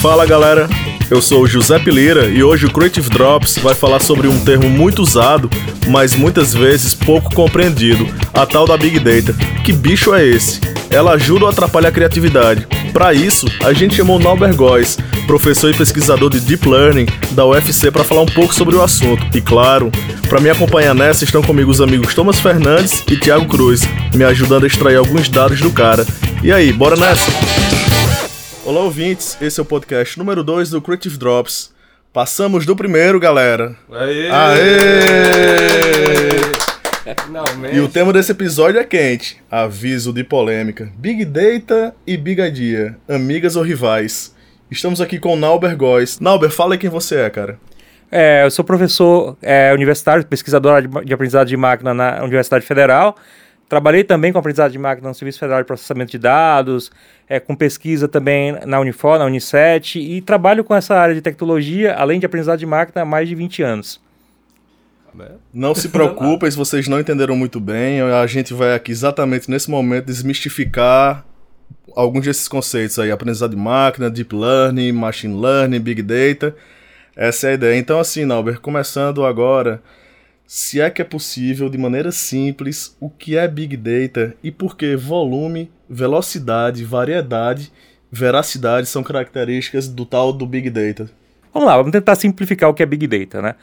Fala galera, eu sou Giuseppe Lira e hoje o Creative Drops vai falar sobre um termo muito usado, mas muitas vezes pouco compreendido, a tal da Big Data. Que bicho é esse? Ela ajuda ou atrapalha a criatividade? Para isso, a gente chamou Nauber Góes, professor e pesquisador de Deep Learning da UFC, para falar um pouco sobre o assunto. E claro, para me acompanhar nessa estão comigo os amigos Thomas Fernandes e Thiago Cruz, me ajudando a extrair alguns dados do cara. E aí, bora nessa? Olá, ouvintes. Esse é o podcast número 2 do Creative Drops. Passamos do primeiro, galera. Aê! Aê! Finalmente. E o tema desse episódio é quente. Aviso de polêmica. Big Data e Big Idea. Amigas ou rivais? Estamos aqui com o Nauber Góes. Nauber, fala aí quem você é, cara. É, eu sou professor é, universitário, pesquisador de, de aprendizado de máquina na Universidade Federal. Trabalhei também com aprendizado de máquina no Serviço Federal de Processamento de Dados, é, com pesquisa também na Unifor, na Unicet, e trabalho com essa área de tecnologia, além de aprendizado de máquina, há mais de 20 anos. Não se preocupem se vocês não entenderam muito bem. A gente vai aqui exatamente nesse momento desmistificar alguns desses conceitos aí. Aprendizado de máquina, Deep Learning, Machine Learning, Big Data. Essa é a ideia. Então assim, Nauber, começando agora se é que é possível, de maneira simples, o que é Big Data e por que volume, velocidade, variedade, veracidade são características do tal do Big Data. Vamos lá, vamos tentar simplificar o que é Big Data, né?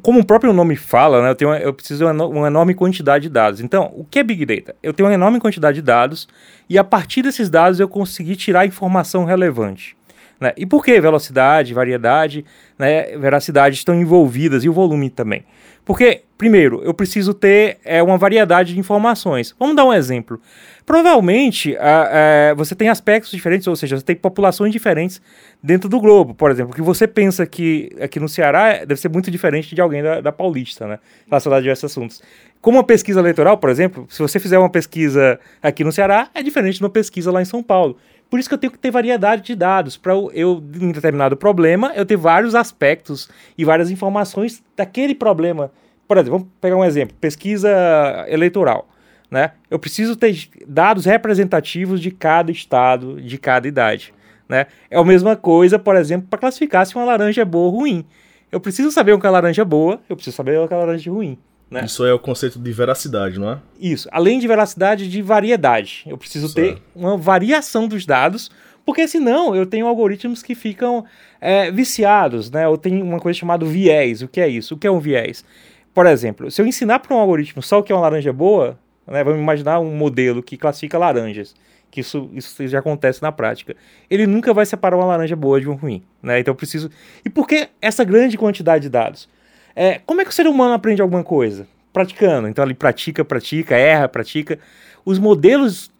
Como o próprio nome fala, né, eu, tenho eu preciso de uma enorme quantidade de dados. Então, o que é Big Data? Eu tenho uma enorme quantidade de dados e a partir desses dados eu consegui tirar informação relevante. Né? E por que velocidade, variedade, né, veracidade estão envolvidas e o volume também? Porque, primeiro, eu preciso ter é, uma variedade de informações. Vamos dar um exemplo. Provavelmente a, a, você tem aspectos diferentes, ou seja, você tem populações diferentes dentro do globo. Por exemplo, o que você pensa que aqui no Ceará deve ser muito diferente de alguém da, da Paulista, né? Relacionado a diversos assuntos. Como uma pesquisa eleitoral, por exemplo, se você fizer uma pesquisa aqui no Ceará, é diferente de uma pesquisa lá em São Paulo. Por isso que eu tenho que ter variedade de dados. Para eu, em determinado problema, eu ter vários aspectos e várias informações daquele problema. Por exemplo, vamos pegar um exemplo: pesquisa eleitoral. Né? Eu preciso ter dados representativos de cada estado, de cada idade. Né? É a mesma coisa, por exemplo, para classificar se uma laranja é boa ou ruim. Eu preciso saber o que é laranja boa, eu preciso saber o que é laranja ruim. Né? Isso é o conceito de veracidade, não é? Isso. Além de veracidade, de variedade. Eu preciso certo. ter uma variação dos dados, porque senão eu tenho algoritmos que ficam é, viciados, né? Eu tenho uma coisa chamada viés. O que é isso? O que é um viés? Por exemplo, se eu ensinar para um algoritmo só o que é uma laranja boa, né, vamos imaginar um modelo que classifica laranjas, que isso, isso já acontece na prática. Ele nunca vai separar uma laranja boa de uma ruim. Né? Então eu preciso. E por que essa grande quantidade de dados? É, como é que o ser humano aprende alguma coisa? Praticando. Então ele pratica, pratica, erra, pratica. Os modelos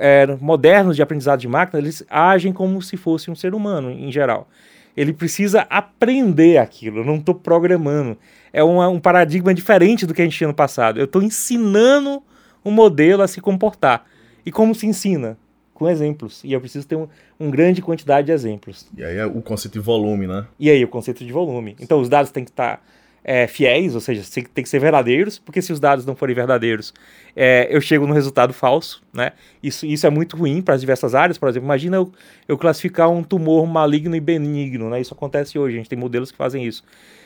é, modernos de aprendizado de máquina, eles agem como se fosse um ser humano, em geral. Ele precisa aprender aquilo, eu não estou programando. É uma, um paradigma diferente do que a gente tinha no passado. Eu estou ensinando um modelo a se comportar. E como se ensina? Com exemplos. E eu preciso ter um, um grande quantidade de exemplos. E aí é o conceito de volume, né? E aí o conceito de volume. Então os dados têm que estar é, fiéis, ou seja, tem que ser verdadeiros, porque se os dados não forem verdadeiros, é, eu chego no resultado falso, né? Isso, isso é muito ruim para as diversas áreas, por exemplo, imagina eu, eu classificar um tumor maligno e benigno, né? Isso acontece hoje, a gente tem modelos que fazem isso.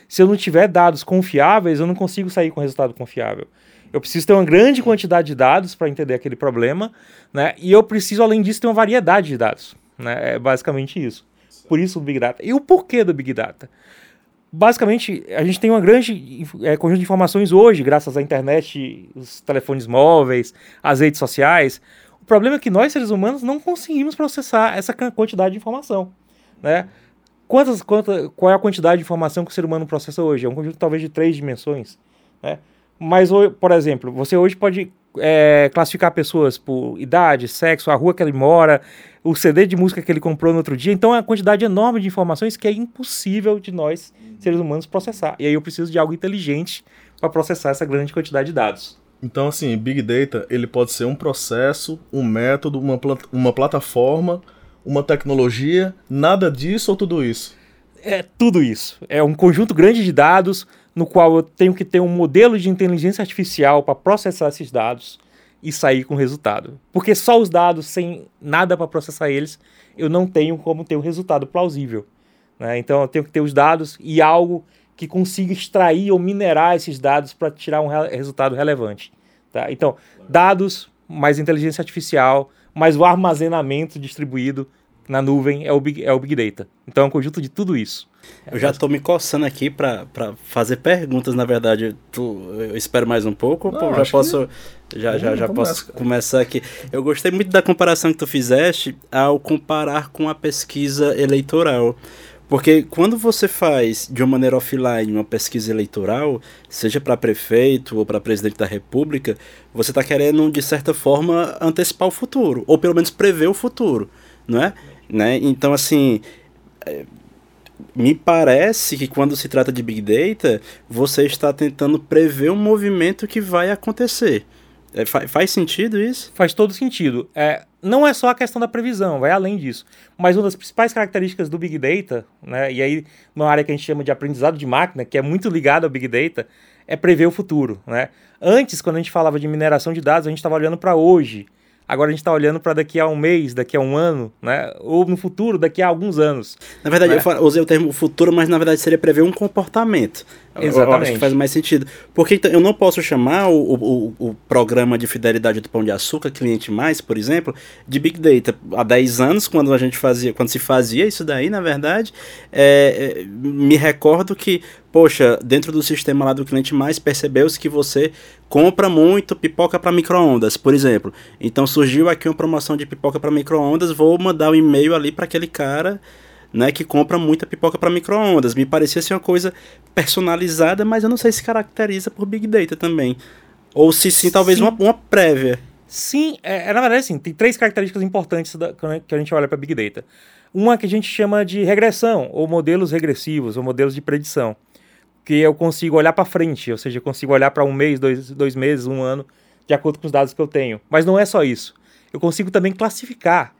Se eu não tiver dados confiáveis, eu não consigo sair com resultado confiável. Eu preciso ter uma grande quantidade de dados para entender aquele problema, né? E eu preciso, além disso, ter uma variedade de dados, né? É basicamente isso. Por isso o Big Data. E o porquê do Big Data? Basicamente, a gente tem uma grande é, conjunto de informações hoje, graças à internet, os telefones móveis, as redes sociais. O problema é que nós, seres humanos, não conseguimos processar essa quantidade de informação. Né? Quantas, quanta, qual é a quantidade de informação que o ser humano processa hoje? É um conjunto talvez de três dimensões. Né? Mas, por exemplo, você hoje pode é, classificar pessoas por idade, sexo, a rua que ele mora, o CD de música que ele comprou no outro dia. Então é uma quantidade enorme de informações que é impossível de nós, seres humanos, processar. E aí eu preciso de algo inteligente para processar essa grande quantidade de dados. Então, assim, Big Data ele pode ser um processo, um método, uma, plat uma plataforma, uma tecnologia, nada disso ou tudo isso? É tudo isso. É um conjunto grande de dados no qual eu tenho que ter um modelo de inteligência artificial para processar esses dados. e sair com resultado. Porque só os dados, sem nada para processar eles, eu não tenho como ter um resultado plausível. Né? Então eu tenho que ter os dados e algo que consiga extrair ou minerar esses dados para tirar um re resultado relevante. Tá? Então, dados, mais inteligência artificial, mais o armazenamento distribuído na nuvem é o Big, é o big Data. Então é um conjunto de tudo isso. Eu já estou me coçando aqui para fazer perguntas, na verdade. Tu, eu espero mais um pouco, Não, já posso que... já, já, já posso começar aqui. Eu gostei muito da comparação que tu fizeste ao comparar com a pesquisa eleitoral. Porque quando você faz de uma maneira offline uma pesquisa eleitoral, seja para prefeito ou para presidente da república, você está querendo, de certa forma, antecipar o futuro, ou pelo menos prever o futuro, não é? Né? Então, assim, é, me parece que quando se trata de Big Data, você está tentando prever um movimento que vai acontecer. É, fa faz sentido isso? Faz todo sentido. É, não é só a questão da previsão, vai além disso. Mas uma das principais características do Big Data, né, e aí uma área que a gente chama de aprendizado de máquina, que é muito ligada ao Big Data, é prever o futuro. Né? Antes, quando a gente falava de mineração de dados, a gente estava olhando para hoje. Agora a gente está olhando para daqui a um mês, daqui a um ano, né? Ou no futuro, daqui a alguns anos. Na verdade, né? eu usei o termo futuro, mas na verdade seria prever um comportamento. Exatamente. Eu acho que faz mais sentido. Porque então, eu não posso chamar o, o, o, programa de fidelidade do Pão de Açúcar, Cliente Mais, por exemplo, de Big Data. Há 10 anos, quando a gente fazia, quando se fazia isso daí, na verdade, é, é, me recordo que, poxa, dentro do sistema lá do Cliente Mais, percebeu-se que você compra muito pipoca para micro-ondas, por exemplo. Então surgiu aqui uma promoção de pipoca para micro-ondas, vou mandar um e-mail ali para aquele cara né, que compra muita pipoca para micro-ondas. Me parecia ser uma coisa personalizada, mas eu não sei se caracteriza por Big Data também. Ou se sim, talvez sim. Uma, uma prévia. Sim, é, é, na verdade, sim, tem três características importantes da, que a gente olha para Big Data. Uma que a gente chama de regressão, ou modelos regressivos, ou modelos de predição. Que eu consigo olhar para frente, ou seja, eu consigo olhar para um mês, dois, dois meses, um ano, de acordo com os dados que eu tenho. Mas não é só isso. Eu consigo também classificar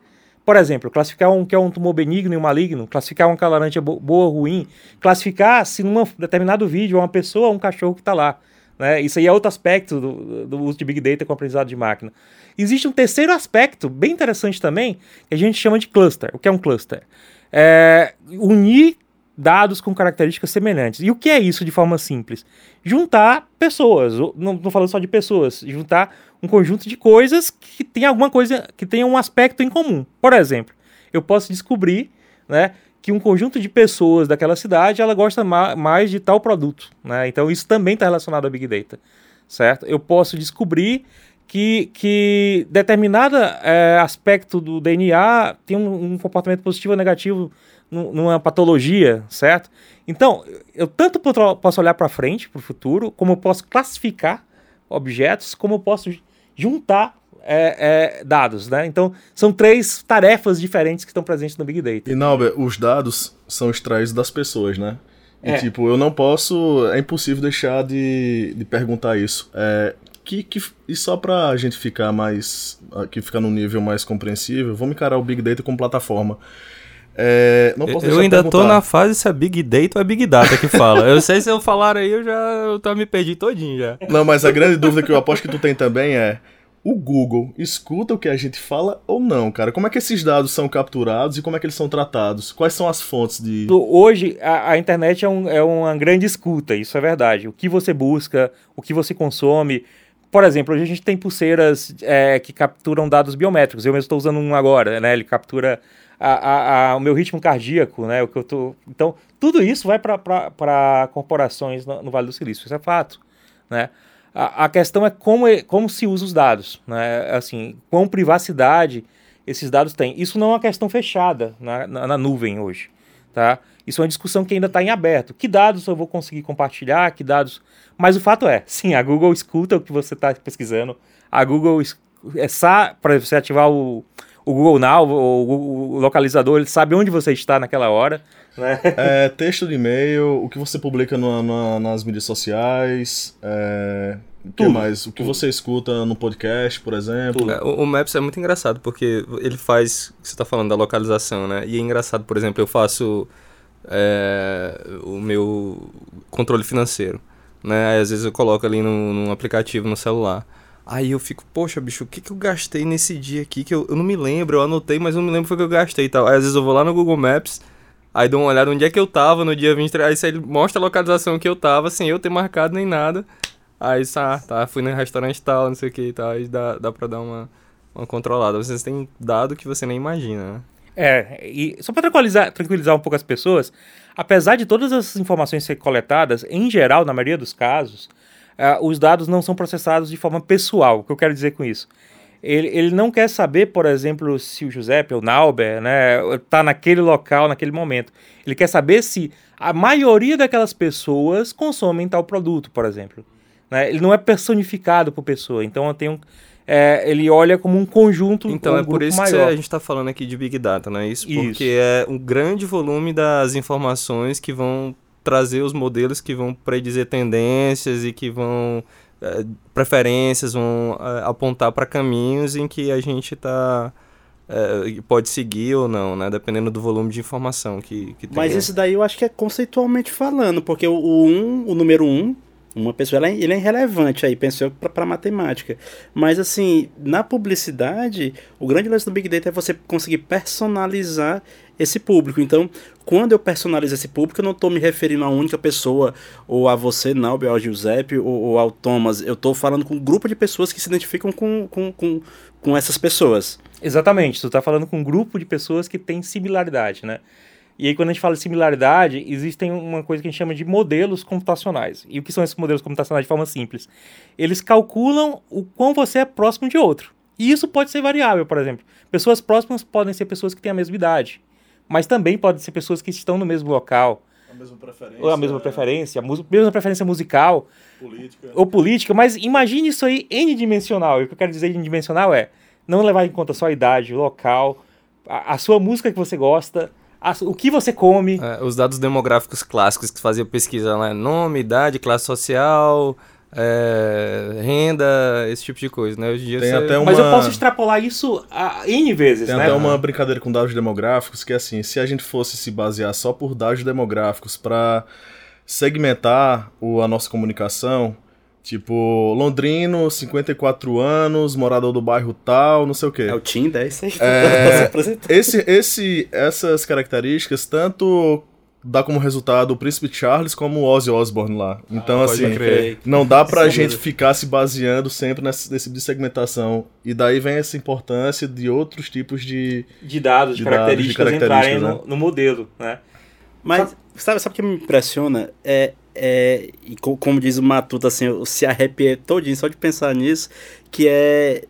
por exemplo, classificar um que é um tumor benigno e um maligno, classificar uma calarante boa ou ruim, classificar se num determinado vídeo é uma pessoa ou um cachorro que está lá. Né? Isso aí é outro aspecto do, do, uso de Big Data com aprendizado de máquina. Existe um terceiro aspecto bem interessante também, que a gente chama de cluster. O que é um cluster? É unir dados com características semelhantes. E o que é isso de forma simples? Juntar pessoas, não estou falando só de pessoas, juntar um conjunto de coisas que tem alguma coisa, que tenha um aspecto em comum. Por exemplo, eu posso descobrir, né, que um conjunto de pessoas daquela cidade ela gosta ma mais de tal produto, né? Então isso também está relacionado a Big Data, certo? Eu posso descobrir que, que determinado é, aspecto do DNA tem um, um comportamento positivo ou negativo numa patologia, certo? Então, eu tanto posso olhar para frente, para o futuro, como eu posso classificar objetos, como eu posso juntar é, é, dados, né? Então, são três tarefas diferentes que estão presentes no Big Data. E, Nauber, os dados são extraídos das pessoas, né? E, é. tipo, eu não posso... É impossível deixar de, de perguntar isso. É, que, que, e só pra gente ficar mais... Aqui ficar num nível mais compreensível, vamos encarar o Big Data como plataforma. É, eu ainda tô na fase se é Big Data ou é Big Data que fala. eu sei se eu falar aí, eu já eu tô me perdi todinho já. Não, mas a grande dúvida que eu aposto que tu tem também é o Google escuta o que a gente fala ou não, cara? Como é que esses dados são capturados e como é que eles são tratados? Quais são as fontes de. Hoje, a, a internet é, um, é, uma grande escuta, isso é verdade. O que você busca, o que você consome. Por exemplo, hoje a gente tem pulseiras é, que capturam dados biométricos. Eu mesmo estou usando um agora, né? Ele captura a, a, a, o meu ritmo cardíaco, né? O que eu tô... Então, tudo isso vai para corporações no, no, Vale do Silício, isso é fato, né? A, questão é como, como se usa os dados, né? Assim, quão privacidade esses dados têm. Isso não é uma questão fechada na, na, na nuvem hoje, tá? Isso é uma discussão que ainda está em aberto. Que dados eu vou conseguir compartilhar? Que dados? Mas o fato é, sim, a Google escuta o que você está pesquisando. A Google é para você ativar o, o Google Now, o, o, localizador, ele sabe onde você está naquela hora. Né? É, texto de e-mail, o que você publica no, no, nas mídias sociais, é, o que mais? O que você escuta no podcast, por exemplo? É, o, o, Maps é muito engraçado, porque ele faz, você está falando da localização, né? E é engraçado, por exemplo, eu faço é, o meu controle financeiro, né? Aí, às vezes eu coloco ali num, num aplicativo no celular. Aí eu fico, poxa, bicho, o que, que eu gastei nesse dia aqui? Que eu, eu não me lembro, eu anotei, mas não me lembro foi que eu gastei e tal. Aí às vezes eu vou lá no Google Maps, aí dou uma olhada onde é que eu tava no dia 23, aí ele mostra a localização que eu tava, sem eu ter marcado nem nada. Aí, ah, tá, fui no restaurante tal, não sei o que e tal, aí dá, dá pra dar uma, uma controlada. Vocês têm dado que você nem imagina, né? É, e só para tranquilizar, tranquilizar um pouco as pessoas, apesar de todas essas informações serem coletadas, em geral, na maioria dos casos, uh, os dados não são processados de forma pessoal. O que eu quero dizer com isso? Ele, ele não quer saber, por exemplo, se o Giuseppe ou o Nauber está né, naquele local, naquele momento. Ele quer saber se a maioria daquelas pessoas consomem tal produto, por exemplo. Né? Ele não é personificado por pessoa. Então eu tenho é, ele olha como um conjunto. Então um é por isso maior. que a gente está falando aqui de Big Data, não é isso? isso? Porque é um grande volume das informações que vão trazer os modelos que vão predizer tendências e que vão é, preferências, vão é, apontar para caminhos em que a gente está é, pode seguir ou não, né? Dependendo do volume de informação que, que tem. Mas isso daí eu acho que é conceitualmente falando, porque o, o, um, o número 1 um, uma pessoa, ela é, ele é irrelevante aí, pensou para matemática. Mas assim, na publicidade, o grande lance do Big Data é você conseguir personalizar esse público. Então, quando eu personalizo esse público, eu não estou me referindo a única pessoa, ou a você, Naube, ao Giuseppe, ou, ou ao Thomas. Eu estou falando com um grupo de pessoas que se identificam com, com, com, com essas pessoas. Exatamente, tu está falando com um grupo de pessoas que tem similaridade, né? E aí, quando a gente fala de similaridade, existem uma coisa que a gente chama de modelos computacionais. E o que são esses modelos computacionais de forma simples? Eles calculam o quão você é próximo de outro. E isso pode ser variável, por exemplo. Pessoas próximas podem ser pessoas que têm a mesma idade, mas também podem ser pessoas que estão no mesmo local. A mesma preferência. Ou a mesma é... preferência, a mesma preferência musical. Política. Ou política, mas imagine isso aí n-dimensional. E o que eu quero dizer n-dimensional é não levar em conta só a idade, o local, a, a sua música que você gosta, o que você come. É, os dados demográficos clássicos que fazia pesquisa lá, nome, idade, classe social, é, renda, esse tipo de coisa, né? Hoje em dia Tem você... até uma... Mas eu posso extrapolar isso a N vezes, Tem né? até uma brincadeira com dados demográficos que é assim, se a gente fosse se basear só por dados demográficos para segmentar o, a nossa comunicação, Tipo, londrino, 54 anos, morador do bairro tal, não sei o quê. É o Tinder, é isso aí. É, esse, esse, essas características tanto dá como resultado o Príncipe Charles como o Ozzy Osbourne lá. Então, ah, assim, não dá pra Sim, gente ficar se baseando sempre nesse, nesse tipo de segmentação. E daí vem essa importância de outros tipos de... De dados, de, de características, dados, de características entrarem né? no, no modelo, né? Mas, sabe, sabe o que me impressiona? É é, e como diz o Matuto, assim, eu se arrepiei todinho só de pensar nisso, que é,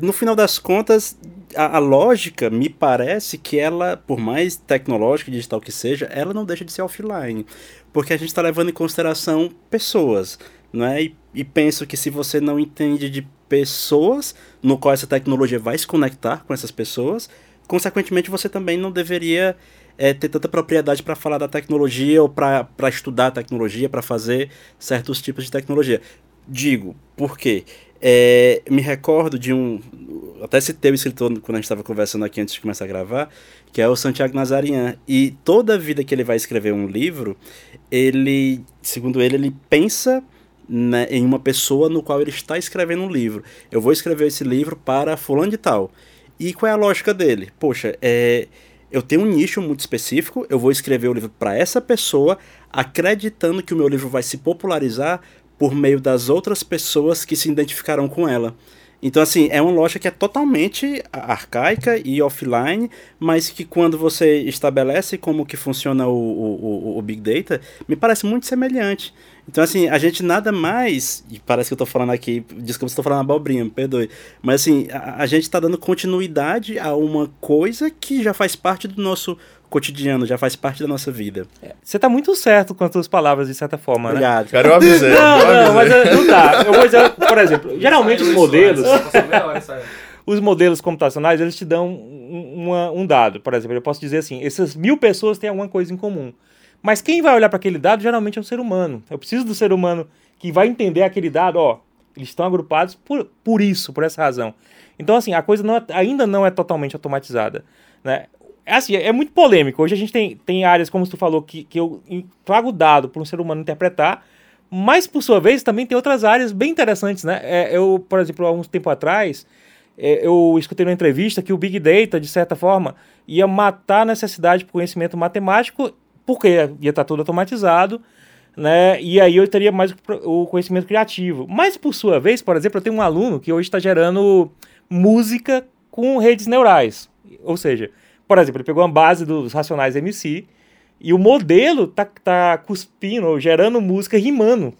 no final das contas, a, a, lógica me parece que ela, por mais tecnológica e digital que seja, ela não deixa de ser offline, porque a gente está levando em consideração pessoas, né? E, e penso que se você não entende de pessoas no qual essa tecnologia vai se conectar com essas pessoas, consequentemente você também não deveria é, ter tanta propriedade para falar da tecnologia ou para estudar tecnologia, para fazer certos tipos de tecnologia. Digo, por quê? É, me recordo de um. Até citei o escritor quando a gente estava conversando aqui antes de começar a gravar, que é o Santiago Nazarian. E toda a vida que ele vai escrever um livro, ele, segundo ele, ele pensa né, em uma pessoa no qual ele está escrevendo um livro. Eu vou escrever esse livro para fulano de tal. E qual é a lógica dele? Poxa, é, eu tenho um nicho muito específico, eu vou escrever o livro para essa pessoa, acreditando que o meu livro vai se popularizar por meio das outras pessoas que se identificarão com ela. Então, assim, é uma loja que é totalmente arcaica e offline, mas que quando você estabelece como que funciona o, o, o, Big Data, me parece muito semelhante. Então, assim, a gente nada mais, e parece que eu estou falando aqui, desculpa se estou falando abobrinha, me perdoe, mas assim, a, a gente está dando continuidade a uma coisa que já faz parte do nosso cotidiano, já faz parte da nossa vida. É, você está muito certo com as suas palavras, de certa forma, né? Obrigado. Quero avisar. Não, não, mas é, não dá. Eu vou dizer, por exemplo, geralmente os modelos... os modelos computacionais, eles te dão um, um dado. Por exemplo, eu posso dizer assim, essas mil pessoas têm alguma coisa em comum. Mas quem vai olhar para aquele dado geralmente é o ser humano. Eu preciso do ser humano que vai entender aquele dado, ó, eles estão agrupados por, por isso, por essa razão. Então, assim, a coisa não é, ainda não é totalmente automatizada. Né? É assim, é muito polêmico. Hoje a gente tem, tem áreas, como tu falou, que, que eu trago dado para um ser humano interpretar, Mas, por sua vez, também tem outras áreas bem interessantes, né? É, eu, por exemplo, há uns tempo atrás, é, eu escutei numa entrevista que o Big Data, de certa forma, ia matar a necessidade de conhecimento matemático, porque ia estar tudo automatizado, né? E aí eu teria mais o conhecimento criativo. Mas, por sua vez, por exemplo, eu tenho um aluno que hoje está gerando música com redes neurais. Ou seja, por exemplo, ele pegou uma base dos racionais MC e o modelo tá, tá cuspindo, gerando música rimando.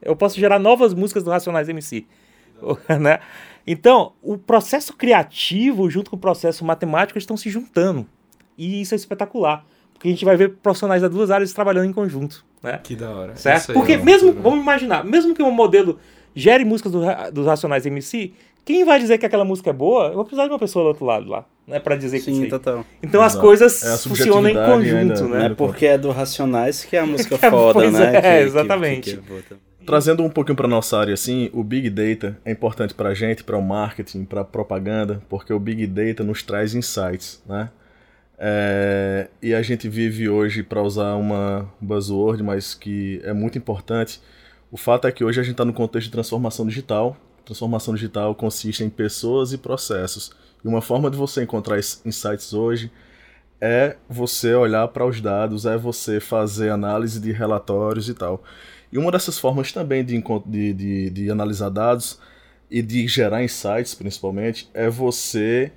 Eu posso gerar novas músicas do Racionais MC. né? Então, o processo criativo junto com o processo matemático estão se juntando. E isso é espetacular. Porque a gente vai ver profissionais das duas áreas trabalhando em conjunto. Né? Que da hora. Certo? Porque é mesmo, vamos imaginar, mesmo que um modelo gere músicas do, dos Racionais MC, quem vai dizer que aquela música é boa? Eu vou precisar de uma pessoa do outro lado lá né, para dizer Sim, que total. Então as coisas é funcionam em conjunto, ainda, né? É porque é do Racionais que é a música foda, né? É, que, exatamente. Que, que, Trazendo um pouquinho para nossa área assim, o Big Data é importante para a gente, para o marketing, para propaganda, porque o Big Data nos traz insights, né? É, e a gente vive hoje, para usar uma buzzword, mas que é muito importante, o fato é que hoje a gente está no contexto de transformação digital. Transformação digital consiste em pessoas e processos. E uma forma de você encontrar insights hoje é você olhar para os dados, é você fazer análise de relatórios e tal. E uma dessas formas também de, de, de, de analisar dados e de gerar insights, principalmente, é você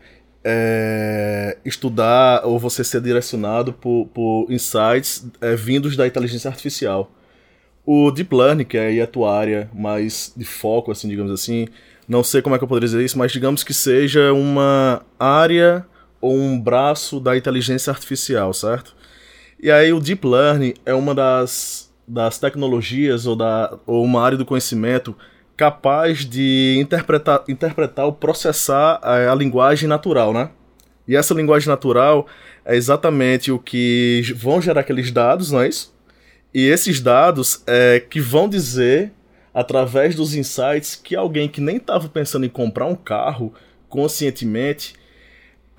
é, estudar ou você ser direcionado por, por insights é, vindos da inteligência artificial. O Deep Learning, que é a tua área mais de foco, assim, digamos assim, não sei como é que eu poderia dizer isso, mas digamos que seja uma área ou um braço da inteligência artificial, certo? E aí o Deep Learning é uma das, das tecnologias ou, da, ou uma área do conhecimento capaz de interpretar, interpretar ou processar a, a linguagem natural, né? E essa linguagem natural é exatamente o que vão gerar aqueles dados, não é isso? E esses dados é que vão dizer através dos insights que alguém que nem estava pensando em comprar um carro conscientemente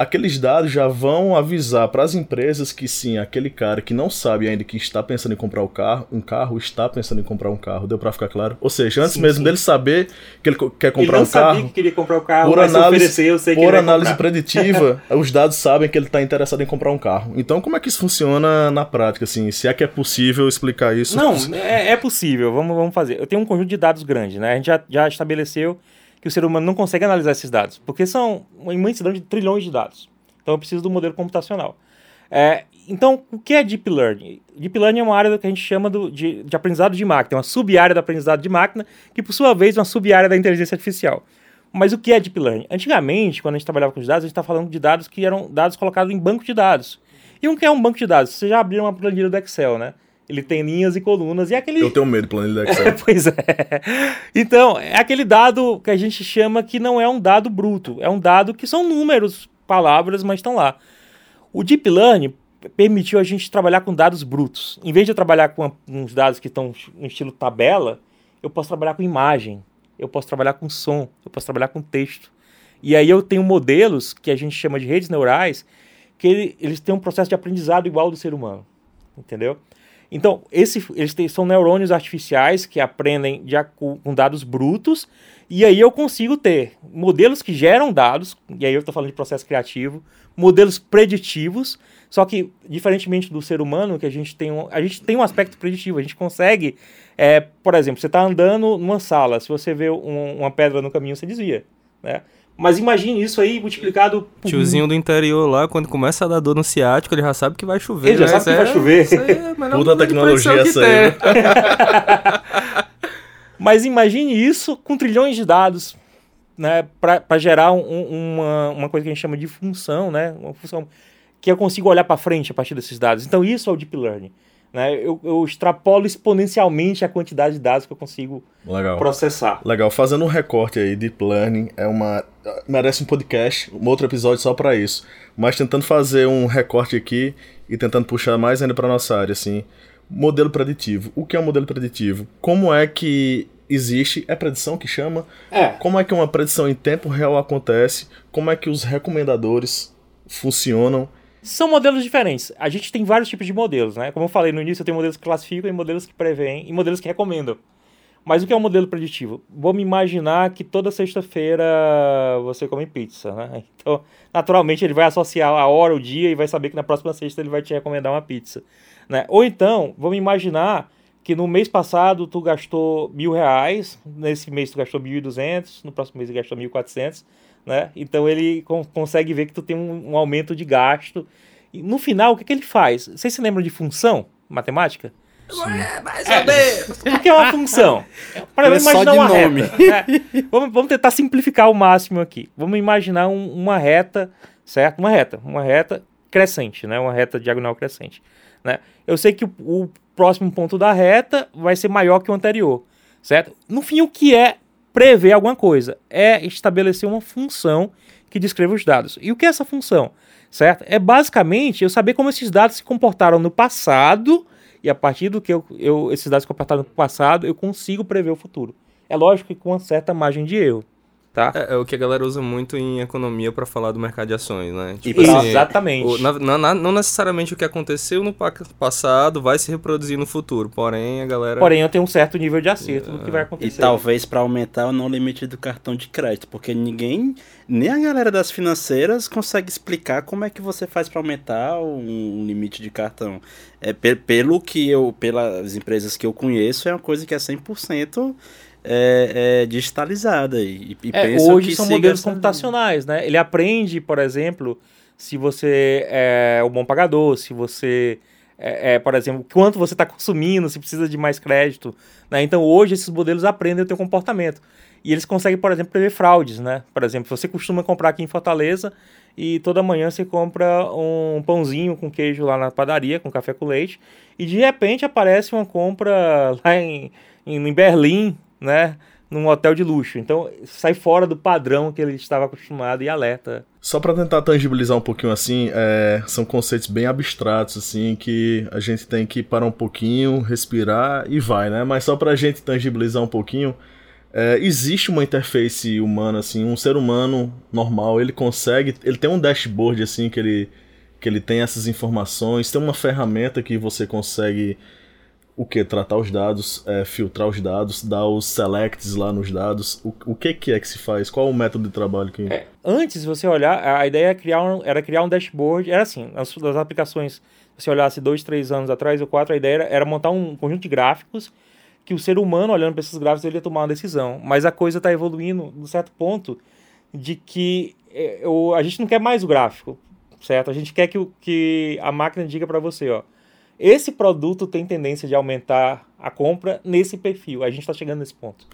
aqueles dados já vão avisar para as empresas que sim, aquele cara que não sabe ainda que está pensando em comprar um carro, um carro está pensando em comprar um carro. Deu para ficar claro? Ou seja, antes sim, mesmo sim. dele saber que ele quer comprar ele um carro, sabia que queria comprar um carro, por análise, eu sei que por análise preditiva, os dados sabem que ele está interessado em comprar um carro. Então, como é que isso funciona na prática, assim? Se é que é possível explicar isso? Não, é, é possível. Vamos, vamos fazer. Eu tenho um conjunto de dados grande, né? A gente já, já estabeleceu que o ser humano não consegue analisar esses dados, porque são uma imensidão de trilhões de dados. Então eu preciso do modelo computacional. É, então, o que é Deep Learning? Deep Learning é uma área que a gente chama do, de, de aprendizado de máquina, uma sub-área do aprendizado de máquina, que por sua vez é uma sub-área da inteligência artificial. Mas o que é Deep Learning? Antigamente, quando a gente trabalhava com os dados, a gente estava falando de dados que eram dados colocados em banco de dados. E o que é um banco de dados? Você já abriu uma planilha do Excel, né? Ele tem linhas e colunas e é aquele. Eu tenho medo de planilha do Excel. pois é. Então, é aquele dado que a gente chama que não é um dado bruto. É um dado que são números, palavras, mas estão lá. O Deep Learning permitiu a gente trabalhar com dados brutos. Em vez de eu trabalhar com uns dados que estão no estilo tabela, eu posso trabalhar com imagem, eu posso trabalhar com som, eu posso trabalhar com texto. E aí eu tenho modelos que a gente chama de redes neurais, que ele, eles têm um processo de aprendizado igual do ser humano. Entendeu? Então, esse, eles são neurônios artificiais que aprendem de, com dados brutos, e aí eu consigo ter modelos que geram dados, e aí eu estou falando de processo criativo, modelos preditivos, só que, diferentemente do ser humano, que a gente tem um, a gente tem um aspecto preditivo, a gente consegue, é, por exemplo, você está andando numa sala, se você vê um, uma pedra no caminho, você desvia, né? Mas imagine isso aí multiplicado por... Tiozinho do interior lá, quando começa a dar dor no ciático, ele já sabe que vai chover. Ele já né? sabe que vai é- chover. Isso aí é Puta tecnologia essa aí. Mas imagine isso com trilhões de dados, né? Para gerar um, uma, uma coisa que a gente chama de função, né? Uma função que eu consigo olhar para frente a partir desses dados. Então isso é o Deep Learning. Né? Eu, eu, extrapolo exponencialmente a quantidade de dados que eu consigo Legal. processar. Legal. Fazendo um recorte aí, Deep Learning é uma. merece um podcast, um outro episódio só para isso. Mas tentando fazer um recorte aqui e tentando puxar mais ainda para nossa área, assim. Modelo preditivo. O que é um modelo preditivo? Como é que existe? É predição que chama? É. Como é que uma predição em tempo real acontece? Como é que os recomendadores funcionam? São modelos diferentes. A gente tem vários tipos de modelos, né? Como eu falei no início, eu tenho modelos que classificam e modelos que preveem e modelos que recomendam. Mas o que é um modelo preditivo? Vamos imaginar que toda sexta-feira você come pizza, né? Então, naturalmente, ele vai associar a hora, o dia e vai saber que na próxima sexta ele vai te recomendar uma pizza. Né? Ou então, vamos imaginar que no mês passado tu gastou mil reais, nesse mês tu gastou mil e duzentos, no próximo mês tu gastou mil e quatrocentos, né? Então ele consegue ver que tu tem um, um aumento de gasto. E no final, o que, que ele faz? Vocês se lembram de função matemática? É, mais ou menos. O que é uma função? Para é imaginar uma nome. reta. Né? Vamos, vamos, tentar simplificar o máximo aqui. Vamos imaginar um, uma reta, certo? Uma reta, uma reta crescente, né? Uma reta diagonal crescente. Né? Eu sei que o, o próximo ponto da reta vai ser maior que o anterior, certo? No fim, o que é prever alguma coisa? É estabelecer uma função que descreva os dados. E o que é essa função? Certo? É basicamente eu saber como esses dados se comportaram no passado e a partir do que eu, eu esses dados comportaram no passado, eu consigo prever o futuro. É lógico que com uma certa margem de erro. Tá? É, é, o que a galera usa muito em economia para falar do mercado de ações, né? Tipo assim, Exatamente. O, na, na, não necessariamente o que aconteceu no passado vai se reproduzir no futuro, porém a galera... Porém eu tenho um certo nível de acerto é. do que vai acontecer. E talvez para aumentar o não limite do cartão de crédito, porque ninguém, nem a galera das financeiras consegue explicar como é que você faz para aumentar um, um limite de cartão. É, pelo que eu, pelas empresas que eu conheço, é uma coisa que é 100% é, é, digitalizada. E, e é, hoje são modelos computacionais, né? Ele aprende, por exemplo, se você é um bom pagador, se você é, é, por exemplo, quanto você está consumindo, se precisa de mais crédito. Né? Então, hoje, esses modelos aprendem o teu comportamento. E eles conseguem, por exemplo, prever fraudes. Né? Por exemplo, você costuma comprar aqui em Fortaleza e toda manhã você compra um pãozinho com queijo lá na padaria, com café com leite, e de repente aparece uma compra lá em, em, em Berlim, né? Num hotel de luxo. Então sai fora do padrão que ele estava acostumado e alerta. Só para tentar tangibilizar um pouquinho assim, é, são conceitos bem abstratos assim que a gente tem que parar um pouquinho, respirar e vai, né? Mas só para a gente tangibilizar um pouquinho, é, existe uma interface humana assim, um ser humano normal, ele consegue, ele tem um dashboard assim que ele que ele tem essas informações, tem uma ferramenta que você consegue o que? Tratar os dados, é, filtrar os dados, dar os selects lá nos dados. O, o que, que é que se faz? Qual o método de trabalho que. É, antes, você olhar, a ideia era criar um, era criar um dashboard. Era assim, as, as aplicações, se você olhasse dois, três anos atrás ou quatro, a ideia era, era montar um conjunto de gráficos que o ser humano, olhando para esses gráficos, ele ia tomar uma decisão. Mas a coisa está evoluindo num certo ponto de que é, o, a gente não quer mais o gráfico, certo? A gente quer que, que a máquina diga para você, ó esse produto tem tendência de aumentar a compra nesse perfil. A gente está chegando nesse ponto.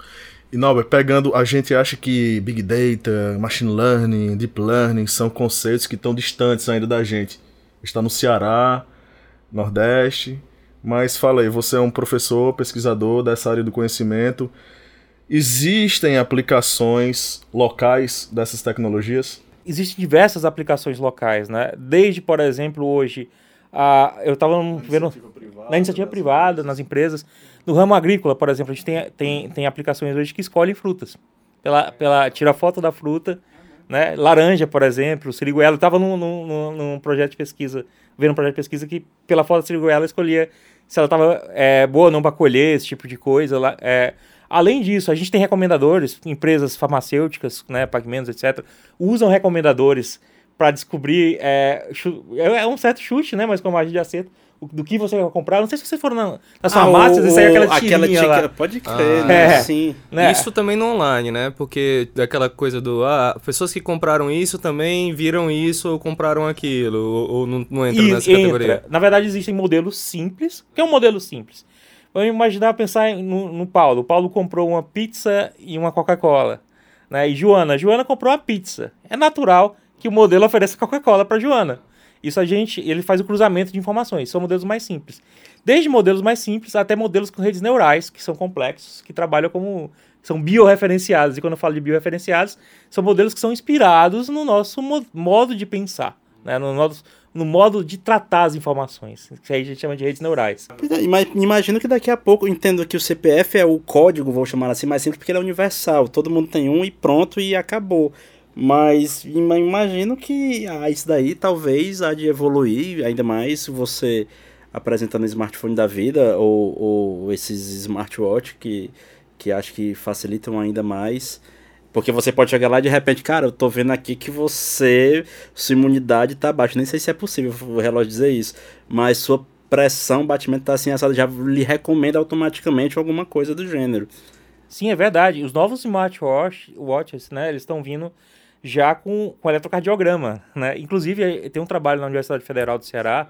E Norbert, pegando, a gente acha que Big Data, Machine Learning, Deep Learning são conceitos que estão distantes ainda da gente. Está no Ceará, Nordeste, mas fala aí, você é um professor, pesquisador dessa área do conhecimento. Existem aplicações locais dessas tecnologias? Existem diversas aplicações locais, né? Desde, por exemplo, hoje ah, eu estava vendo privada, na iniciativa privada, nas empresas. No ramo agrícola, por exemplo, a gente tem, tem, tem aplicações hoje que escolhem frutas. Pela, pela, tira foto da fruta, né? Laranja, por exemplo, siriguela. Eu estava num, num, num, projeto de pesquisa, vendo um projeto de pesquisa que pela foto da siriguela escolhia se ela estava é, boa ou não para colher, esse tipo de coisa. É, além disso, a gente tem recomendadores, empresas farmacêuticas, né, pagamentos, etc., usam recomendadores para descobrir. É, é, é um certo chute, né? Mas com a margem de acerto. Do que você vai comprar. Não sei se vocês foram na, na sua ah, massa, você saiu aquela aquela tica, lá. Pode crer, ah, né? É, sim. Né? Isso também no online, né? Porque daquela coisa do. Ah, pessoas que compraram isso também viram isso ou compraram aquilo. Ou, ou não, não entra e, nessa entra. categoria. Na verdade, existem modelos simples. O que é um modelo simples? Vamos imaginar, pensar no, no Paulo. O Paulo comprou uma pizza e uma Coca-Cola. Né? E Joana. Joana comprou uma pizza. É natural que o modelo ofereça Coca-Cola para Joana. Isso a gente, ele faz o cruzamento de informações, são modelos mais simples. Desde modelos mais simples até modelos com redes neurais, que são complexos, que trabalham como são biorreferenciados. E quando eu falo de biorreferenciados, são modelos que são inspirados no nosso modo de pensar, né? no, nosso, no modo de tratar as informações, que aí a gente chama de redes neurais. É, imagino que daqui a pouco, entendo que o CPF é o código, vou chamar assim, mais simples, porque ele é universal. Todo mundo tem um e pronto e acabou. Mas imagino que ah, isso daí talvez há de evoluir ainda mais se você apresentando smartphone da vida ou, ou esses smartwatch que, que acho que facilitam ainda mais. Porque você pode chegar lá e de repente, cara, eu tô vendo aqui que você, sua imunidade tá baixa. Nem sei se é possível o relógio dizer isso. Mas sua pressão, batimento tá assim assado, já lhe recomenda automaticamente alguma coisa do gênero. Sim, é verdade. Os novos smartwatches, né, eles estão vindo já com, com eletrocardiograma, né? Inclusive, tem um trabalho na Universidade Federal do Ceará,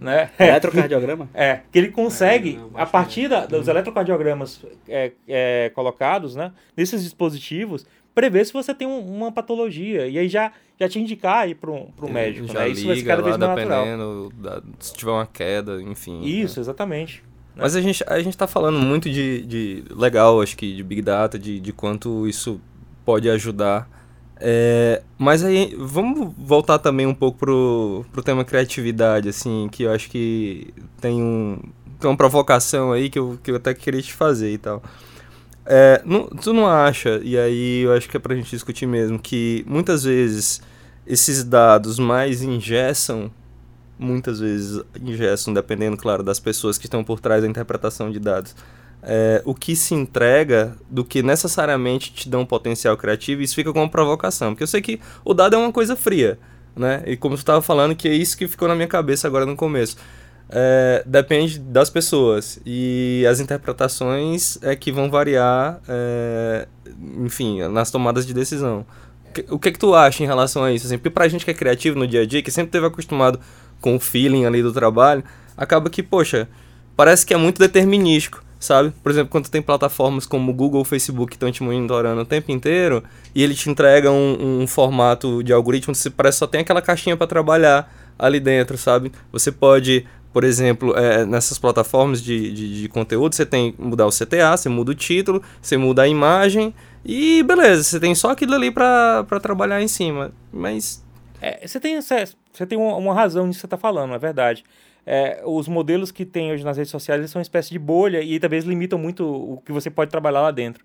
né? Eletrocardiograma? É, que ele consegue, é, a partir da, dos eletrocardiogramas é, é, colocados, né, nesses dispositivos, prever se você tem um, uma patologia e aí já, já te indicar aí para um médico, já né? Isso vai ser cada vez mais natural. Da, se tiver uma queda, enfim. Isso, né? exatamente. Né? Mas a gente, a gente tá falando muito de, de legal, acho que, de Big Data, de, de quanto isso pode ajudar é, mas aí, vamos voltar também um pouco pro, pro tema criatividade, assim, que eu acho que tem, um, tem uma provocação aí que eu, que eu até queria te fazer e tal. É, não, tu não acha, e aí eu acho que é pra gente discutir mesmo, que muitas vezes esses dados mais ingessam, muitas vezes ingessam, dependendo, claro, das pessoas que estão por trás da interpretação de dados, é, o que se entrega do que necessariamente te dá um potencial criativo, isso fica com uma provocação. Porque eu sei que o dado é uma coisa fria, né? E como você estava falando, que é isso que ficou na minha cabeça agora no começo. É, depende das pessoas e as interpretações é que vão variar, é, enfim, nas tomadas de decisão. O que, é que tu acha em relação a isso? Assim, porque pra gente que é criativo no dia a dia, que sempre esteve acostumado com o feeling ali do trabalho, acaba que, poxa, parece que é muito determinístico sabe? Por exemplo, quando tem plataformas como Google Facebook que estão te monitorando o tempo inteiro e ele te entrega um, um formato de algoritmo, você parece só tem aquela caixinha para trabalhar ali dentro, sabe? Você pode, por exemplo, é, nessas plataformas de, de, de, conteúdo, você tem mudar o CTA, você muda o título, você muda a imagem e beleza, você tem só aquilo ali para trabalhar em cima. Mas. É, você tem, você tem uma, uma razão nisso que você está falando, é verdade é, os modelos que tem hoje nas redes sociais são uma espécie de bolha e eles limitam muito o que você pode trabalhar lá dentro.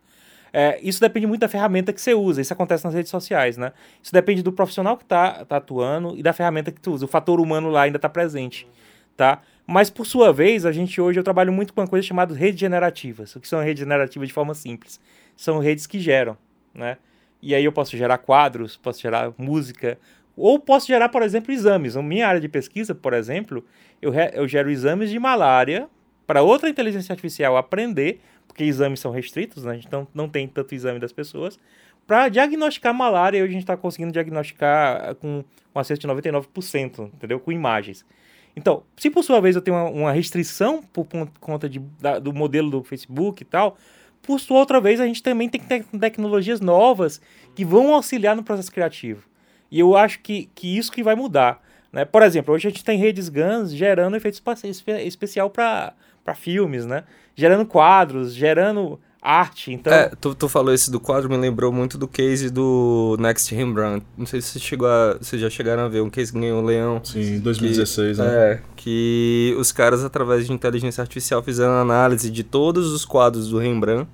É, isso depende muito da ferramenta que você usa, isso acontece nas redes sociais, né? Isso depende do profissional que está tá atuando e da ferramenta que tu usa. O fator humano lá ainda está presente, tá? Mas, por sua vez, a gente hoje, eu trabalho muito com uma coisa chamada redes generativas. O que são redes generativas de forma simples? São redes que geram, né? E aí eu posso gerar quadros, posso gerar música, ou posso gerar, por exemplo, exames. Na minha área de pesquisa, por exemplo, eu, eu gero exames de malária para outra inteligência artificial aprender, porque exames são restritos, né? a gente não, não tem tanto exame das pessoas, para diagnosticar malária. Hoje a gente está conseguindo diagnosticar com um acerto de 99%, entendeu? Com imagens. Então, se por sua vez eu tenho uma, uma restrição por conta de, da, do modelo do Facebook e tal, por sua outra vez a gente também tem te tecnologias novas que vão auxiliar no processo criativo. E eu acho que, que isso que vai mudar. Né? Por exemplo, hoje a gente tem redes GANs gerando efeito especial para filmes, né? Gerando quadros, gerando arte, então... É, tu, tu falou esse do quadro, me lembrou muito do case do Next Rembrandt. Não sei se você chegou a, vocês já chegaram a ver um case que ganhou o Leão. Sim, em 2016, que, né? É, que os caras, através de inteligência artificial, fizeram análise de todos os quadros do Rembrandt.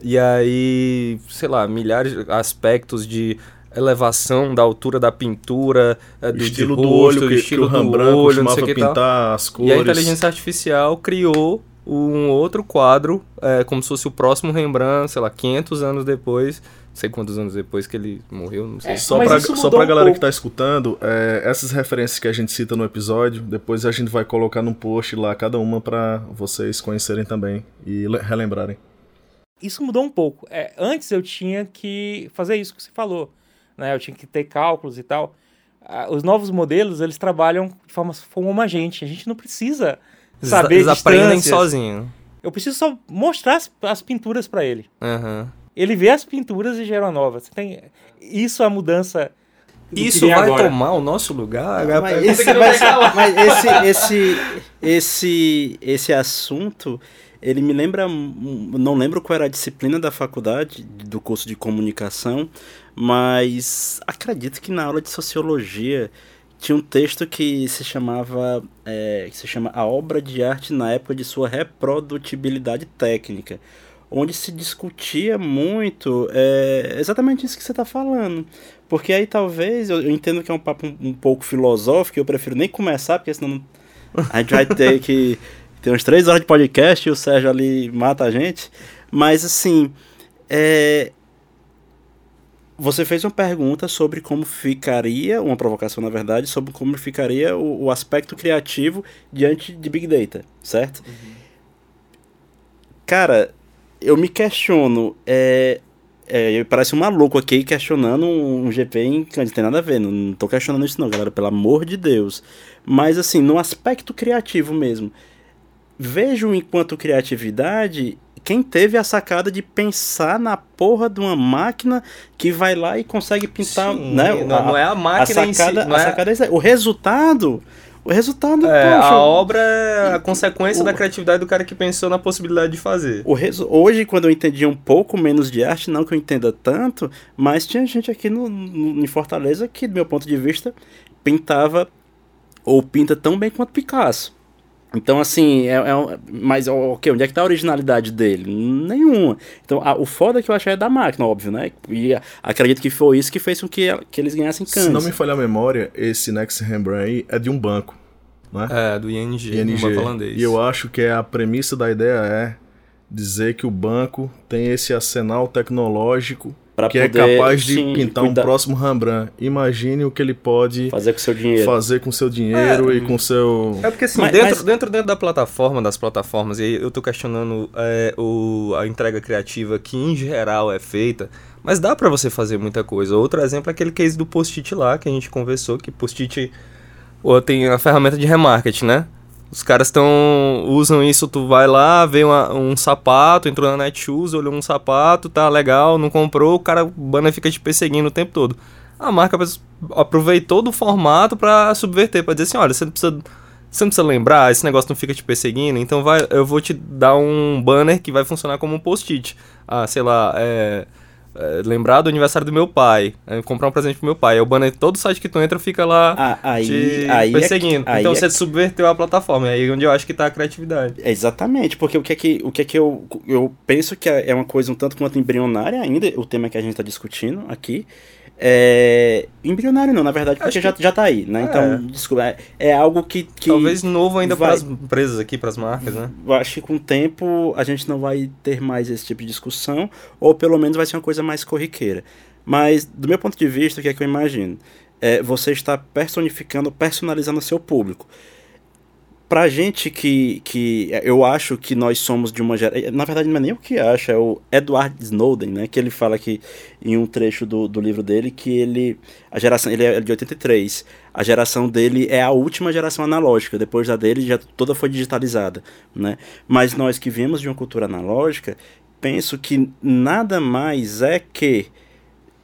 E aí, sei lá, milhares de aspectos de elevação da altura da pintura, é, do estilo do olho, do que, estilo que o do olho, não sei que pintar tal. as cores. E a inteligência artificial criou um outro quadro, é, como se fosse o próximo Rembrandt, sei lá, 500 anos depois, não sei quantos anos depois que ele morreu, não sei. É, só pra, só pra um galera pouco. que tá escutando, é, essas referências que a gente cita no episódio, depois a gente vai colocar num post lá, cada uma para vocês conhecerem também e relembrarem. Isso mudou um pouco. É, antes eu tinha que fazer isso que você falou né? Eu tinha que ter cálculos e tal. Ah, os novos modelos, eles trabalham de forma como a gente. A gente não precisa saber Eles aprendem sozinho. Eu preciso só mostrar as, as pinturas para ele. Uhum. Ele vê as pinturas e gera uma nova. Você tem... Isso é a mudança isso vai agora. tomar o nosso lugar? Mas, esse, mas, mas esse, esse, esse, esse assunto, ele me lembra, não lembro qual era a disciplina da faculdade, do curso de comunicação, mas acredito que na aula de sociologia tinha um texto que se chamava é, que se chama a obra de arte na época de sua reprodutibilidade técnica onde se discutia muito é, exatamente isso que você está falando. Porque aí talvez eu, eu, entendo que é um papo um, um pouco filosófico eu prefiro nem começar porque senão a gente vai ter que ter umas três horas de podcast e o Sérgio ali mata a gente. Mas assim, é, você fez uma pergunta sobre como ficaria, uma provocação na verdade, sobre como ficaria o, o aspecto criativo diante de Big Data, certo? Uhum. Cara, eu me questiono, é, é, parece um maluco aqui questionando um, um GP em que não tem nada a ver, não, não tô questionando isso não, galera, pelo amor de Deus. Mas assim, no aspecto criativo mesmo, vejo enquanto criatividade quem teve a sacada de pensar na porra de uma máquina que vai lá e consegue pintar, Sim, né? Não, a, não é a máquina a sacada, em si, a é... sacada é... o resultado o resultado, é, poxa, a obra é a consequência o, da criatividade do cara que pensou na possibilidade de fazer. O resu... Hoje, quando eu entendi um pouco menos de arte, não que eu entenda tanto, mas tinha gente aqui no, no, em Fortaleza que, do meu ponto de vista, pintava ou pinta tão bem quanto Picasso. Então, assim, é, é, mas ok, onde é que tá a originalidade dele? Nenhuma. Então, a, o foda que eu achei é da máquina, óbvio, né? E a, acredito que foi isso que fez com que, que eles ganhassem câncer. Se não me falha a memória, esse Next Rembrandt aí é de um banco, né? É, do ING, ING. banco holandês. E eu acho que a premissa da ideia é dizer que o banco tem esse arsenal tecnológico Pra que é poder, é capaz de sim, pintar cuidar. um próximo Rembrandt. Imagine o que ele pode fazer com seu dinheiro, fazer com seu dinheiro é, e com seu. É porque assim, mas, dentro, mas... dentro, dentro da plataforma, das plataformas, e eu tô questionando é, o, a entrega criativa que em geral é feita, mas dá para você fazer muita coisa. Outro exemplo é aquele case do post-it lá que a gente conversou, que post-it tem a ferramenta de remarketing, né? Os caras estão usam isso, tu vai lá, vê uma, um sapato, entrou na Netshoes, olhou um sapato, tá legal, não comprou, o cara, banner fica te perseguindo o tempo todo. A marca aproveitou do formato para subverter, para dizer assim, olha, você não precisa você não precisa lembrar, esse negócio não fica te perseguindo, então vai, eu vou te dar um banner que vai funcionar como um post-it. Ah, sei lá, é é, lembrar do aniversário do meu pai, é, comprar um presente pro meu pai. É o banner, todo site que tu entra fica lá ah, aí, te aí perseguindo. É, então é você subverteu a plataforma, é aí onde eu acho que tá a criatividade. Exatamente, porque o que é que, o que, é que eu, eu penso que é uma coisa um tanto quanto embrionária ainda, o tema que a gente está discutindo aqui, é... Embrionário não, na verdade, porque já, já tá aí, né? É. Então, desculpa, é, é algo que, que. Talvez novo ainda vai... para as empresas aqui, para as marcas, né? Eu acho que com o tempo a gente não vai ter mais esse tipo de discussão, ou pelo menos vai ser uma coisa mais corriqueira. Mas, do meu ponto de vista, o que é que eu imagino? É, você está personificando, personalizando o seu público pra gente que, que eu acho que nós somos de uma geração. Na verdade, não é nem o que acha, é o Edward Snowden, né? Que ele fala que em um trecho do, do livro dele que ele. A geração. Ele é de 83. A geração dele é a última geração analógica. Depois da dele já toda foi digitalizada. Né? Mas nós que viemos de uma cultura analógica, penso que nada mais é que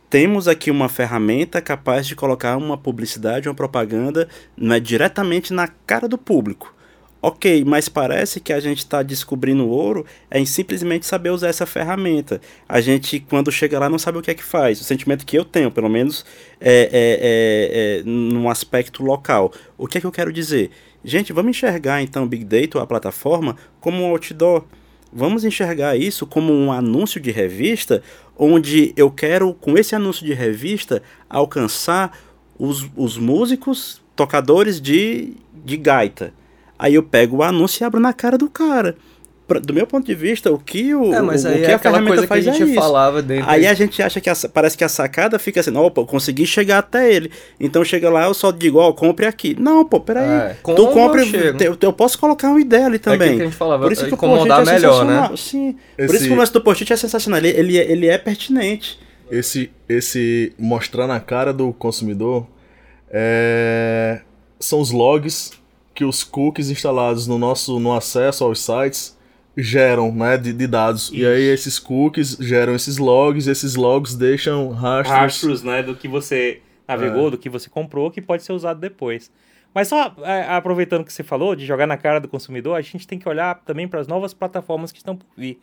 temos aqui uma ferramenta capaz de colocar uma publicidade, uma propaganda né, diretamente na cara do público. Ok, mas parece que a gente está descobrindo ouro é em simplesmente saber usar essa ferramenta. A gente, quando chega lá, não sabe o que é que faz. O sentimento que eu tenho, pelo menos é, é, é, é num aspecto local. O que é que eu quero dizer? Gente, vamos enxergar então o Big Data, a plataforma, como um outdoor. Vamos enxergar isso como um anúncio de revista, onde eu quero, com esse anúncio de revista, alcançar os, os músicos, tocadores de, de gaita Aí eu pego o anúncio e abro na cara do cara. Pra, do meu ponto de vista, o que o, é, mas o, aí o que é a ferramenta faz que a gente é falava dentro Aí a gente acha que a, parece que a sacada fica assim, opa, eu consegui chegar até ele. Então chega lá, eu só digo, ó, oh, compre aqui. Não, pô, peraí. É, tu compre. Eu, eu, posso colocar uma ideia ali também. É que a gente falava, Por isso que incomodar o é melhor, né? Sim. Esse... Por isso que o lance do post-it é sensacional. Ele, ele, ele é pertinente. Esse, esse mostrar na cara do consumidor é... são os logs que os cookies instalados no nosso no acesso aos sites geram, né, de, de dados. Isso. E aí esses cookies geram esses logs, esses logs deixam rastros, rastros né, do que você navegou, é. do que você comprou, que pode ser usado depois. Mas só é, aproveitando que você falou de jogar na cara do consumidor, a gente tem que olhar também para as novas plataformas que estão por vir.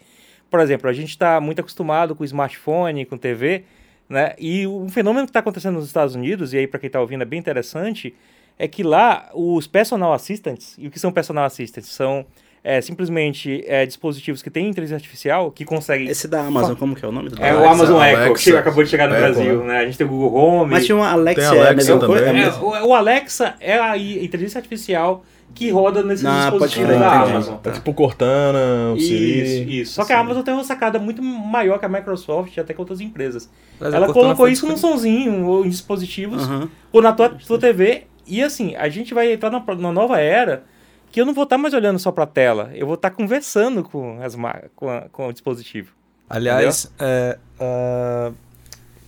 Por exemplo, a gente está muito acostumado com smartphone, com TV, né? E um fenômeno que está acontecendo nos Estados Unidos, e aí para quem está ouvindo é bem interessante, é que lá os personal assistants, e o que são personal assistants? São é, simplesmente é, dispositivos que têm inteligência artificial, que conseguem... Esse da Amazon, como que é o nome do É o Amazon Echo, Alexa. que acabou de chegar no Brasil, né? A gente tem o Google Home... Mas tinha uma Alexa, tem Alexa é também. É, o, o, Alexa é a inteligência artificial que roda nesses ah, dispositivos da Amazon. Tá. tipo Cortana, o Isso, Siri. isso. Só que a Amazon tem uma sacada muito maior que a Microsoft e até que outras empresas. Mas Ela colocou isso num sonzinho, ou em dispositivos, uhum. ou na tua, tua TV. E assim, a gente vai entrar numa, nova era que eu não vou estar tá mais olhando só para a tela, eu vou estar tá conversando com, as, com, a, com o dispositivo. Aliás, é, uh,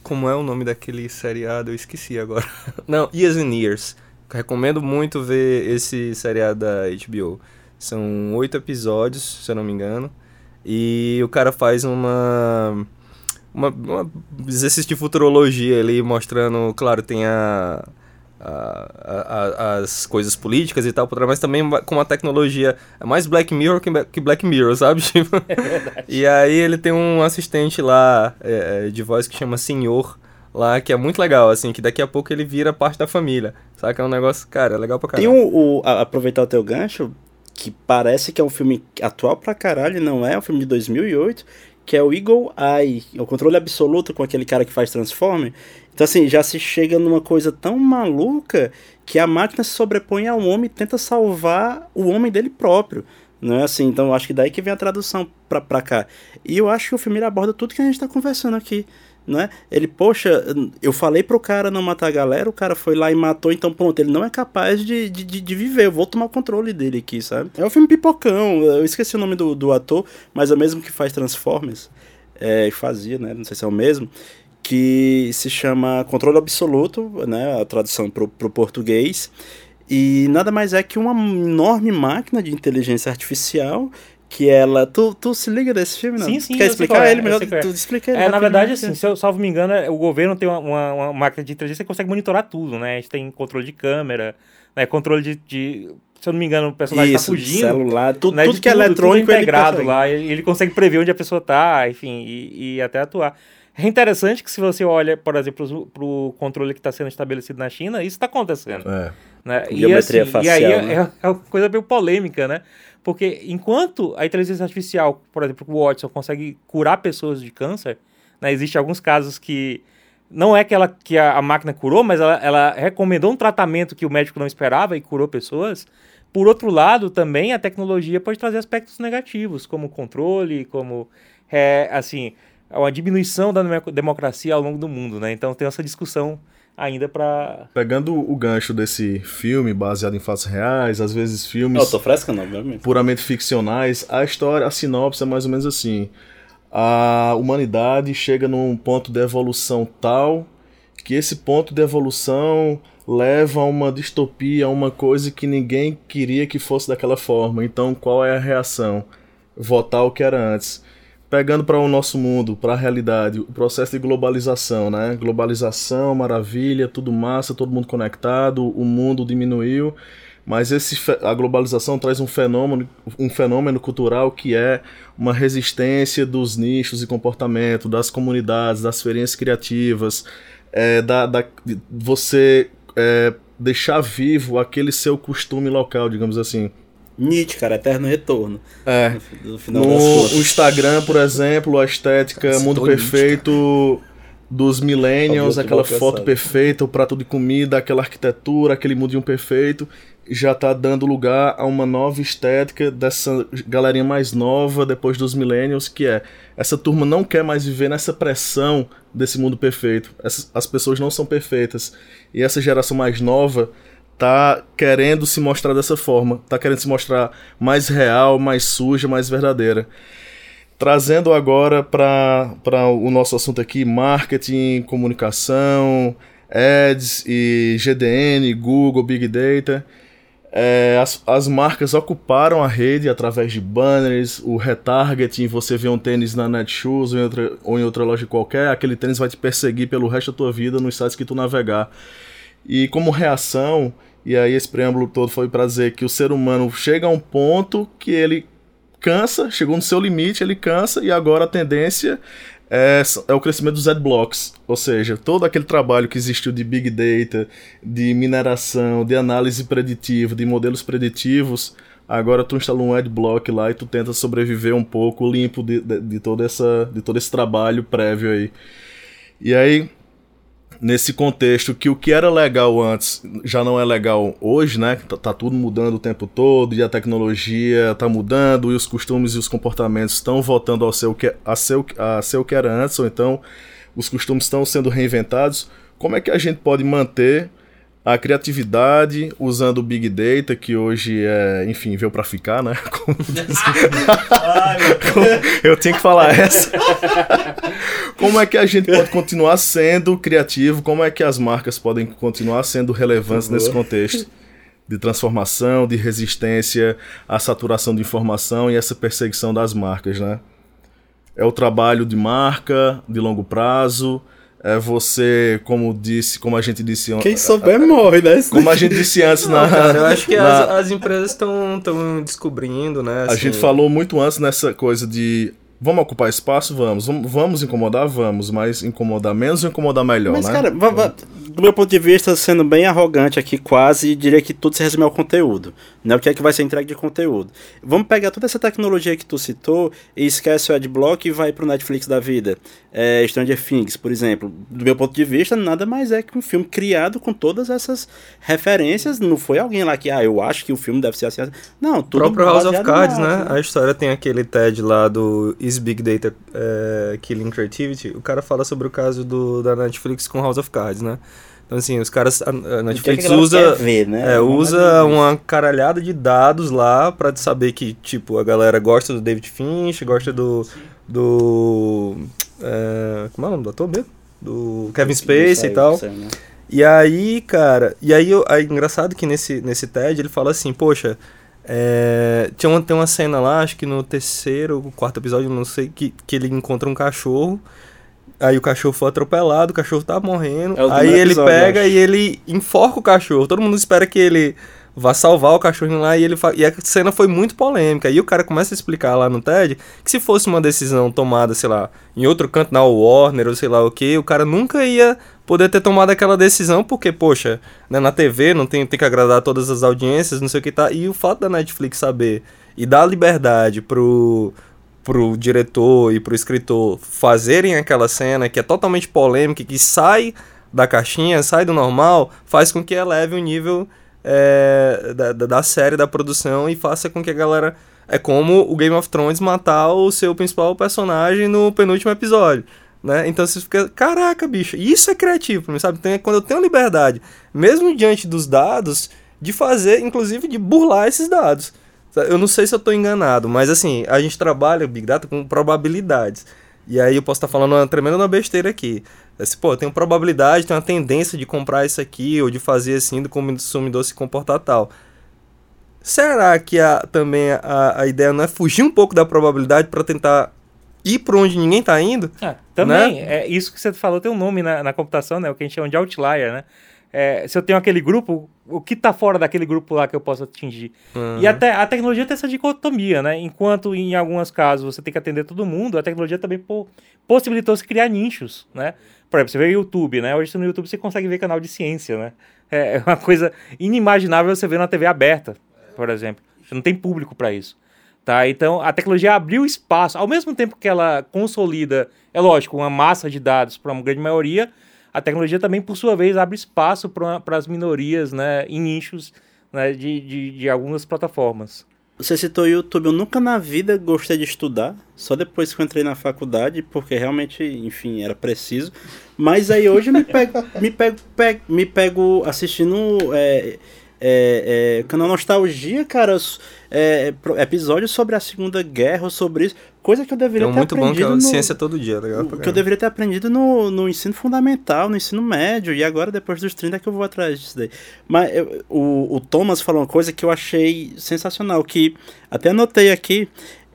como é o nome daquele seriado? Eu esqueci agora. não, Years and Years Recomendo muito ver esse seriado da HBO. São oito episódios, se eu não me engano. E o cara faz uma. Uma, uma exercício de futurologia ali, mostrando, claro, tem a, a, a, as coisas políticas e tal, mas também com uma tecnologia é mais Black Mirror que Black Mirror, sabe? É e aí ele tem um assistente lá é, de voz que chama Senhor, lá, que é muito legal, assim, que daqui a pouco ele vira parte da família. Sabe que é um negócio, cara, é legal pra caralho. Tem o, o a, aproveitar o teu gancho, que parece que é um filme atual pra caralho, não é? É um filme de 2008, que é o Eagle Eye, o controle absoluto com aquele cara que faz Transformer. Então, assim, já se chega numa coisa tão maluca que a máquina se sobrepõe ao homem e tenta salvar o homem dele próprio. Não é assim? Então, acho que daí que vem a tradução pra, pra cá. E eu acho que o filme aborda tudo que a gente tá conversando aqui né? Ele, poxa, eu falei pro cara não matar a galera, o cara foi lá e matou, então pronto, ele não é capaz de, de, de viver, eu vou tomar o controle dele aqui, sabe? É o filme Pipocão, eu esqueci o nome do, do ator, mas é o mesmo que faz Transformers, é, fazia, né? Não sei se é o mesmo, que se chama Controle Absoluto, né? A tradução pro, pro português. E nada mais é que uma enorme máquina de inteligência artificial que ela. Tu, tu se liga desse filme, não? Sim, sim. Quer explicar é, ele melhor? Tu explica ele. É, na verdade, assim, se eu salvo me engano, é, o governo tem uma, uma, uma, máquina de inteligência que consegue monitorar tudo, né? A gente tem controle de câmera, né? Controle de. de se eu não me engano, o personagem tá Isso, tá fugindo. celular, tudo, né? tudo que é eletrônico tudo integrado ele lá. Ele, ele consegue prever onde a pessoa tá, enfim, e, e até atuar. É interessante que se você olha, por exemplo, para o controle que está sendo estabelecido na China, isso está acontecendo. É. Né? E, assim, facial, e aí é, né? é, é, uma coisa meio polêmica, né? Porque enquanto a inteligência artificial, por exemplo, o Watson consegue curar pessoas de câncer, né, existe alguns casos que não é que, ela, que a, a máquina curou, mas ela, ela, recomendou um tratamento que o médico não esperava e curou pessoas. Por outro lado, também a tecnologia pode trazer aspectos negativos, como controle, como é, assim, uma diminuição da democracia ao longo do mundo, né? Então tem essa discussão ainda para Pegando o gancho desse filme baseado em fatos reais, às vezes filmes. Eu tô fresca, não. Puramente ficcionais, a história, a sinopse é mais ou menos assim. A humanidade chega num ponto de evolução tal que esse ponto de evolução leva a uma distopia, a uma coisa que ninguém queria que fosse daquela forma. Então, qual é a reação? Votar o que era antes pegando para o nosso mundo, para a realidade, o processo de globalização, né? Globalização, maravilha, tudo massa, todo mundo conectado, o mundo diminuiu, mas esse, a globalização traz um fenômeno, um fenômeno cultural que é uma resistência dos nichos e comportamento, das comunidades, das experiências criativas, é, da, da, você é, deixar vivo aquele seu costume local, digamos assim. Nietzsche, cara, eterno retorno. É. No, no Instagram, por exemplo, a estética Nossa, mundo perfeito dos millennials, aquela foto perfeita, o prato de comida, aquela arquitetura, aquele mundinho perfeito, já tá dando lugar a uma nova estética dessa galerinha mais nova depois dos millennials, que é essa turma não quer mais viver nessa pressão desse mundo perfeito. Essas, as pessoas não são perfeitas. E essa geração mais nova tá querendo se mostrar dessa forma, tá querendo se mostrar mais real, mais suja, mais verdadeira. Trazendo agora para o nosso assunto aqui, marketing, comunicação, ads e GDN, Google, Big Data. É, as, as marcas ocuparam a rede através de banners, o retargeting, você vê um tênis na Netshoes ou em, outra, ou em outra loja qualquer, aquele tênis vai te perseguir pelo resto da tua vida nos sites que tu navegar. E como reação, e aí esse preâmbulo todo foi para dizer que o ser humano chega a um ponto que ele cansa, chegou no seu limite, ele cansa e agora a tendência é, é, o crescimento dos adblocks, ou seja, todo aquele trabalho que existiu de big data, de mineração, de análise preditiva, de modelos preditivos, agora tu instala um adblock lá e tu tenta sobreviver um pouco limpo de, de, de, toda essa, de todo esse trabalho prévio aí. E aí nesse contexto que o que era legal antes já não é legal hoje, né? Tá, tá tudo mudando o tempo todo e a tecnologia tá mudando e os costumes e os comportamentos estão voltando ao seu que a ser, a ser o que era antes, ou então os costumes estão sendo reinventados. Como é que a gente pode manter a criatividade usando o Big Data, que hoje é, enfim, veio para ficar, né? Eu tinha que falar essa. Como é que a gente pode continuar sendo criativo? Como é que as marcas podem continuar sendo relevantes nesse contexto? De transformação, de resistência à saturação de informação e essa perseguição das marcas, né? É o trabalho de marca, de longo prazo, é você, como disse, como a gente disse ontem. Quem souber morre, né? Como a gente disse antes na. Cara, eu acho que na, as, as empresas estão descobrindo, né? Assim. A gente falou muito antes nessa coisa de. Vamos ocupar espaço? Vamos. Vamos incomodar? Vamos. Mas incomodar menos ou incomodar melhor, mas, né? Cara, do meu ponto de vista, sendo bem arrogante aqui, quase diria que tudo se resume ao conteúdo. Né? O que é que vai ser entregue de conteúdo. Vamos pegar toda essa tecnologia que tu citou e esquece o Adblock e vai pro Netflix da vida. É, Stranger Things, por exemplo. Do meu ponto de vista, nada mais é que um filme criado com todas essas referências. Não foi alguém lá que, ah, eu acho que o filme deve ser assim. assim. Não, tudo O próprio House of Cards, né? né? A história tem aquele TED lá do Is Big Data é, Killing Creativity. O cara fala sobre o caso do, da Netflix com House of Cards, né? Então, assim, os caras. A Netflix que usa. Ver, né? É, usa uma caralhada de dados lá pra saber que, tipo, a galera gosta do David Finch, gosta do. Do. É, como é o nome do ator mesmo? Do Kevin Spacey e tal. Né? E aí, cara. E aí, é engraçado que nesse, nesse TED ele fala assim: Poxa. É, tinha uma, tem uma cena lá, acho que no terceiro, quarto episódio, não sei, que, que ele encontra um cachorro Aí o cachorro foi atropelado, o cachorro tá morrendo. É aí ele episódio, pega e ele enforca o cachorro. Todo mundo espera que ele vá salvar o cachorrinho lá e ele fa... e a cena foi muito polêmica. E o cara começa a explicar lá no TED que se fosse uma decisão tomada, sei lá, em outro canto na Warner ou sei lá o que, o cara nunca ia poder ter tomado aquela decisão porque, poxa, né, na TV não tem, tem que agradar todas as audiências, não sei o que tá. E o fato da Netflix saber e dar liberdade pro pro diretor e pro escritor fazerem aquela cena que é totalmente polêmica, que sai da caixinha, sai do normal, faz com que eleve o nível é, da, da série, da produção e faça com que a galera. É como o Game of Thrones matar o seu principal personagem no penúltimo episódio. Né? Então você fica, caraca, bicho, isso é criativo sabe? Então, é quando eu tenho liberdade, mesmo diante dos dados, de fazer, inclusive de burlar esses dados. Eu não sei se eu estou enganado, mas assim, a gente trabalha Big Data com probabilidades. E aí eu posso estar tá falando uma tremenda besteira aqui. Assim, pô, tem uma probabilidade, tem uma tendência de comprar isso aqui, ou de fazer assim, do consumidor se comportar tal. Será que a, também a, a ideia não é fugir um pouco da probabilidade para tentar ir para onde ninguém está indo? É, também, né? é isso que você falou tem um nome na, na computação, né? O que a gente chama de outlier, né? É, se eu tenho aquele grupo, o que está fora daquele grupo lá que eu posso atingir? Uhum. E até a tecnologia tem essa dicotomia, né? Enquanto em alguns casos você tem que atender todo mundo, a tecnologia também possibilitou se criar nichos, né? Por exemplo, você vê o YouTube, né? Hoje no YouTube você consegue ver canal de ciência, né? É, é uma coisa inimaginável você ver na TV aberta, por exemplo. Você não tem público para isso. Tá? Então, a tecnologia abriu espaço, ao mesmo tempo que ela consolida, é lógico, uma massa de dados para uma grande maioria, a tecnologia também, por sua vez, abre espaço para as minorias né, em nichos né, de, de, de algumas plataformas. Você citou o YouTube, eu nunca na vida gostei de estudar, só depois que eu entrei na faculdade, porque realmente, enfim, era preciso. Mas aí hoje me pego, me pego, pego me pego assistindo é, é, é, canal Nostalgia, cara, é, episódios sobre a Segunda Guerra, sobre isso, coisa que eu deveria é ter aprendido. muito bom que é no, ciência todo dia, legal? Que eu deveria ter aprendido no, no ensino fundamental, no ensino médio, e agora depois dos 30 é que eu vou atrás disso daí. Mas eu, o, o Thomas falou uma coisa que eu achei sensacional, que até anotei aqui,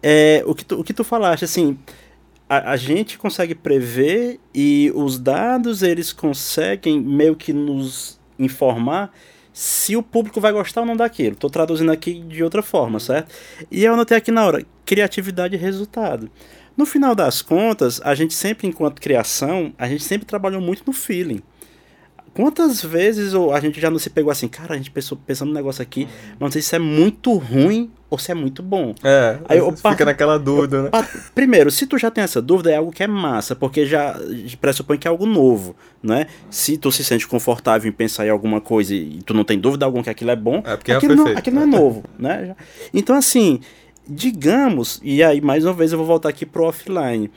é, o, que tu, o que tu falaste, assim, a, a gente consegue prever e os dados eles conseguem meio que nos informar se o público vai gostar ou não daquilo. Estou traduzindo aqui de outra forma, certo? E eu anotei aqui na hora, criatividade e resultado. No final das contas, a gente sempre, enquanto criação, a gente sempre trabalhou muito no feeling. Quantas vezes a gente já não se pegou assim, cara, a gente pensou, pensando no negócio aqui, mas não sei se é muito ruim ou se é muito bom. É, aí eu, fica naquela dúvida, eu, né? Primeiro, se tu já tem essa dúvida, é algo que é massa, porque já pressupõe que é algo novo, né? Se tu se sente confortável em pensar em alguma coisa e tu não tem dúvida alguma que aquilo é bom, é porque aquilo, não, aquilo não é novo, né? Então, assim, digamos, e aí mais uma vez eu vou voltar aqui pro offline.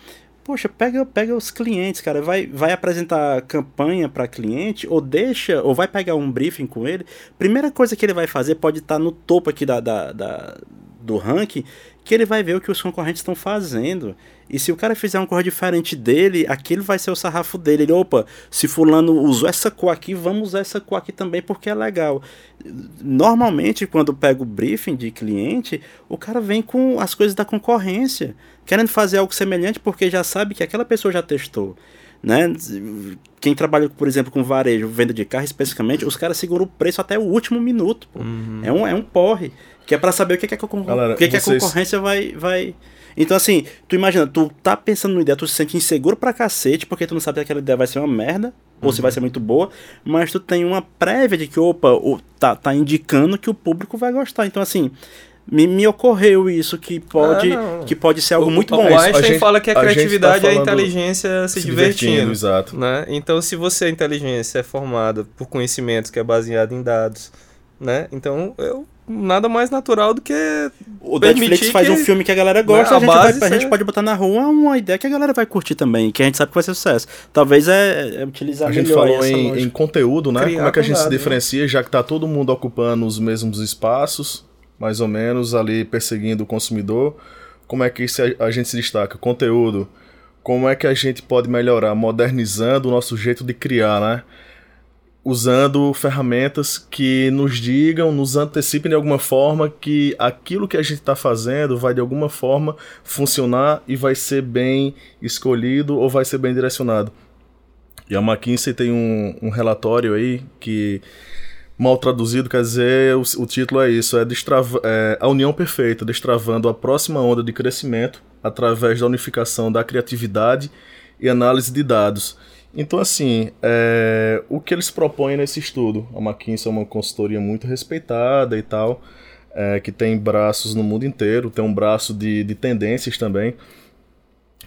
Poxa, pega, pega os clientes, cara, vai, vai apresentar campanha para cliente ou deixa, ou vai pegar um briefing com ele. Primeira coisa que ele vai fazer pode estar tá no topo aqui da, da, da do ranking, que ele vai ver o que os concorrentes estão fazendo. E se o cara fizer uma coisa diferente dele, aquilo vai ser o sarrafo dele. Ele, opa, se fulano usou essa cor aqui, vamos usar essa cor aqui também porque é legal. Normalmente, quando pega o briefing de cliente, o cara vem com as coisas da concorrência, querendo fazer algo semelhante porque já sabe que aquela pessoa já testou. Né? Quem trabalha, por exemplo, com varejo, venda de carro especificamente, os caras seguram o preço até o último minuto. Uhum. É, um, é um porre. Que é para saber o que, é que, a, Galera, o que, vocês... que a concorrência vai, vai, então, assim, tu imagina, tu tá pensando numa ideia, tu se sente inseguro pra cacete, porque tu não sabe se aquela ideia vai ser uma merda, ou se vai ser muito boa, mas tu tem uma prévia de que, opa, o, tá, tá indicando que o público vai gostar. Então, assim, me, me ocorreu isso, que pode, ah, que pode ser algo o, muito bom. O Einstein a gente, fala que a, a criatividade tá é a inteligência se, se divertindo. divertindo. Exato. Né? Então, se você, a inteligência é formada por conhecimentos que é baseado em dados, né? Então, eu nada mais natural do que. O Netflix faz que, um filme que a galera gosta, né, a, a, gente, vai, a gente pode botar na rua uma ideia que a galera vai curtir também, que a gente sabe que vai ser sucesso. Talvez é, é utilizar A gente falou em, em, conteúdo, né? Criar Como é que a gente se diferencia, já que tá todo mundo ocupando os mesmos espaços, mais ou menos, ali perseguindo o consumidor. Como é que isso a, a gente se destaca? Conteúdo. Como é que a gente pode melhorar, modernizando o nosso jeito de criar, né? Usando ferramentas que nos digam, nos antecipem de alguma forma que aquilo que a gente está fazendo vai de alguma forma funcionar e vai ser bem escolhido ou vai ser bem direcionado. E a McKinsey tem um, um relatório aí que, mal traduzido, quer dizer, o, o título é isso: é, destrava, é a união perfeita, destravando a próxima onda de crescimento através da unificação da criatividade e análise de dados. Então, assim, é, o que eles propõem nesse estudo? A McKinsey é uma consultoria muito respeitada e tal, é, que tem braços no mundo inteiro, tem um braço de, de tendências também.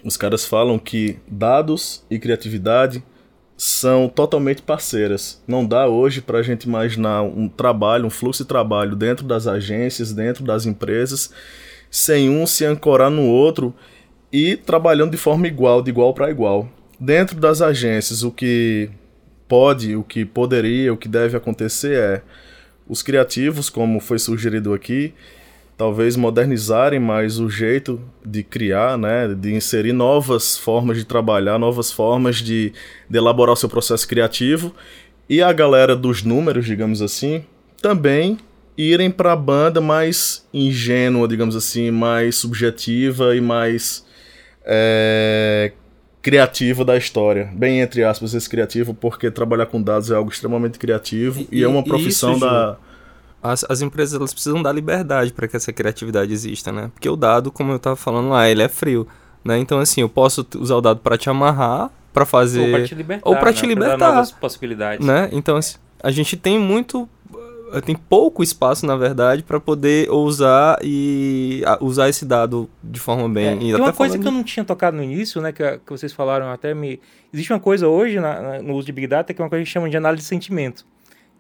Os caras falam que dados e criatividade são totalmente parceiras. Não dá hoje para a gente imaginar um trabalho, um fluxo de trabalho dentro das agências, dentro das empresas, sem um se ancorar no outro e trabalhando de forma igual, de igual para igual. Dentro das agências, o que pode, o que poderia, o que deve acontecer é os criativos, como foi sugerido aqui, talvez modernizarem mais o jeito de criar, né, de inserir novas formas de trabalhar, novas formas de, de elaborar o seu processo criativo. E a galera dos números, digamos assim, também irem para a banda mais ingênua, digamos assim, mais subjetiva e mais é, criativo da história. Bem entre aspas esse criativo, porque trabalhar com dados é algo extremamente criativo e, e é uma profissão isso, da. As, as empresas elas precisam dar liberdade para que essa criatividade exista, né? Porque o dado, como eu estava falando lá, ele é frio, né? Então assim, eu posso usar o dado para te amarrar, para fazer ou para te libertar, ou para te né? libertar, novas possibilidades, né? Então assim, a gente tem muito tem pouco espaço, na verdade, para poder usar e usar esse dado de forma bem. É, tem uma coisa falando... que eu não tinha tocado no início, né, que, que vocês falaram até me. Existe uma coisa hoje na, na, no uso de Big Data que é uma coisa que chama de análise de sentimento.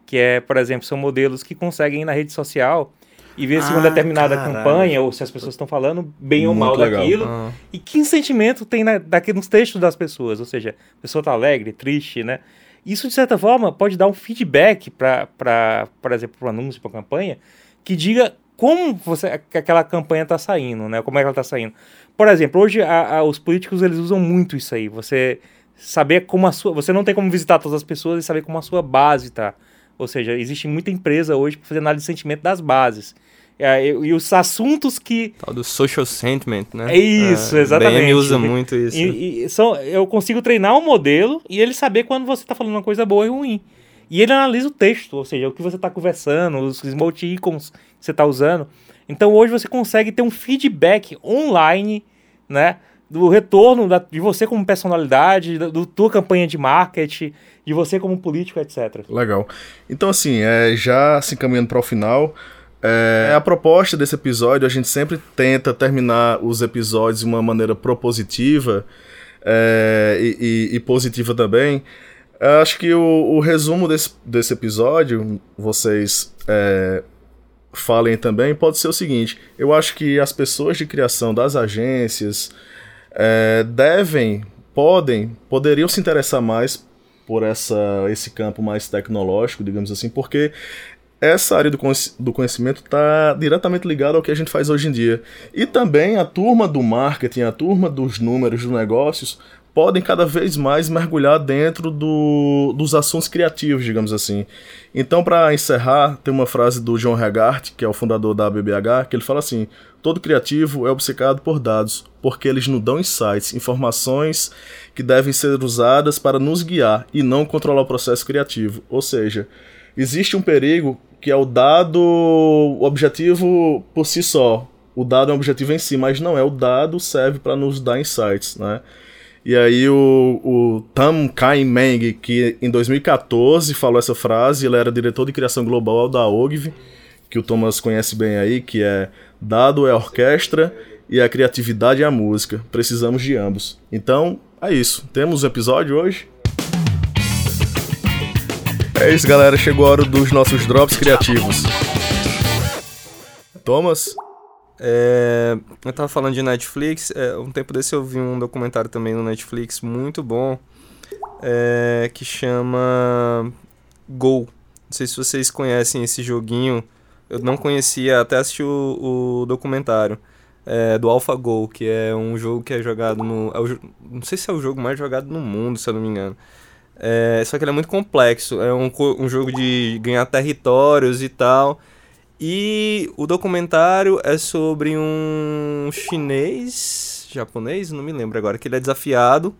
Que é, por exemplo, são modelos que conseguem ir na rede social e ver ah, se uma ah, determinada caralho. campanha ou se as pessoas estão falando bem Muito ou mal legal. daquilo. Ah. E que sentimento tem na, daqui, nos textos das pessoas. Ou seja, a pessoa está alegre, triste, né? Isso, de certa forma, pode dar um feedback para, por exemplo, para o anúncio, para a campanha, que diga como você, aquela campanha está saindo, né? Como é que ela está saindo. Por exemplo, hoje a, a, os políticos eles usam muito isso aí. Você saber como a sua. Você não tem como visitar todas as pessoas e saber como a sua base está. Ou seja, existe muita empresa hoje para fazer análise de sentimento das bases. É, e, os assuntos que. Tal do social sentiment, né? É isso, é, exatamente. BM usa muito isso. E, e, são, eu consigo treinar um modelo e ele saber quando você está falando uma coisa boa e ruim. E ele analisa o texto, ou seja, o que você está conversando, os emoticons que você está usando. Então hoje você consegue ter um feedback online, né? do retorno da, de você como personalidade, da do tua campanha de marketing, de você como político, etc. Legal. Então, assim, é, já se encaminhando para o final, é, a proposta desse episódio, a gente sempre tenta terminar os episódios de uma maneira propositiva é, e, e, e, positiva também. Eu acho que o, o, resumo desse, desse episódio, vocês é, falem também, pode ser o seguinte: eu acho que as pessoas de criação das agências é, devem, podem, poderiam se interessar mais por essa, esse campo mais tecnológico, digamos assim, porque essa área do conhecimento está diretamente ligada ao que a gente faz hoje em dia. E também a turma do marketing, a turma dos números, dos negócios, podem cada vez mais mergulhar dentro do, dos assuntos criativos, digamos assim. Então, para encerrar, tem uma frase do John Regart, que é o fundador da BBH, que ele fala assim: todo criativo é obcecado por dados, porque eles nos dão insights, informações que devem ser usadas para nos guiar e não controlar o processo criativo. Ou seja, existe um perigo que é o dado objetivo por si só. O dado é um objetivo em si, mas não é. O dado serve para nos dar insights, né? E aí o, o Tam Kai Meng, que em 2014 falou essa frase, ele era diretor de criação global da OGV, que o Thomas conhece bem aí, que é dado é a orquestra e a criatividade é a música. Precisamos de ambos. Então, é isso. Temos um episódio hoje. É isso, galera. Chegou a hora dos nossos drops criativos. Thomas? É, eu tava falando de Netflix. É, um tempo desse eu vi um documentário também no Netflix muito bom. É, que chama Go. Não sei se vocês conhecem esse joguinho. Eu não conhecia até assistir o, o documentário. É, do AlphaGo, que é um jogo que é jogado no. É o, não sei se é o jogo mais jogado no mundo, se eu não me engano. É, só que ele é muito complexo. É um, um jogo de ganhar territórios e tal. E o documentário é sobre um chinês, japonês, não me lembro agora, que ele é desafiado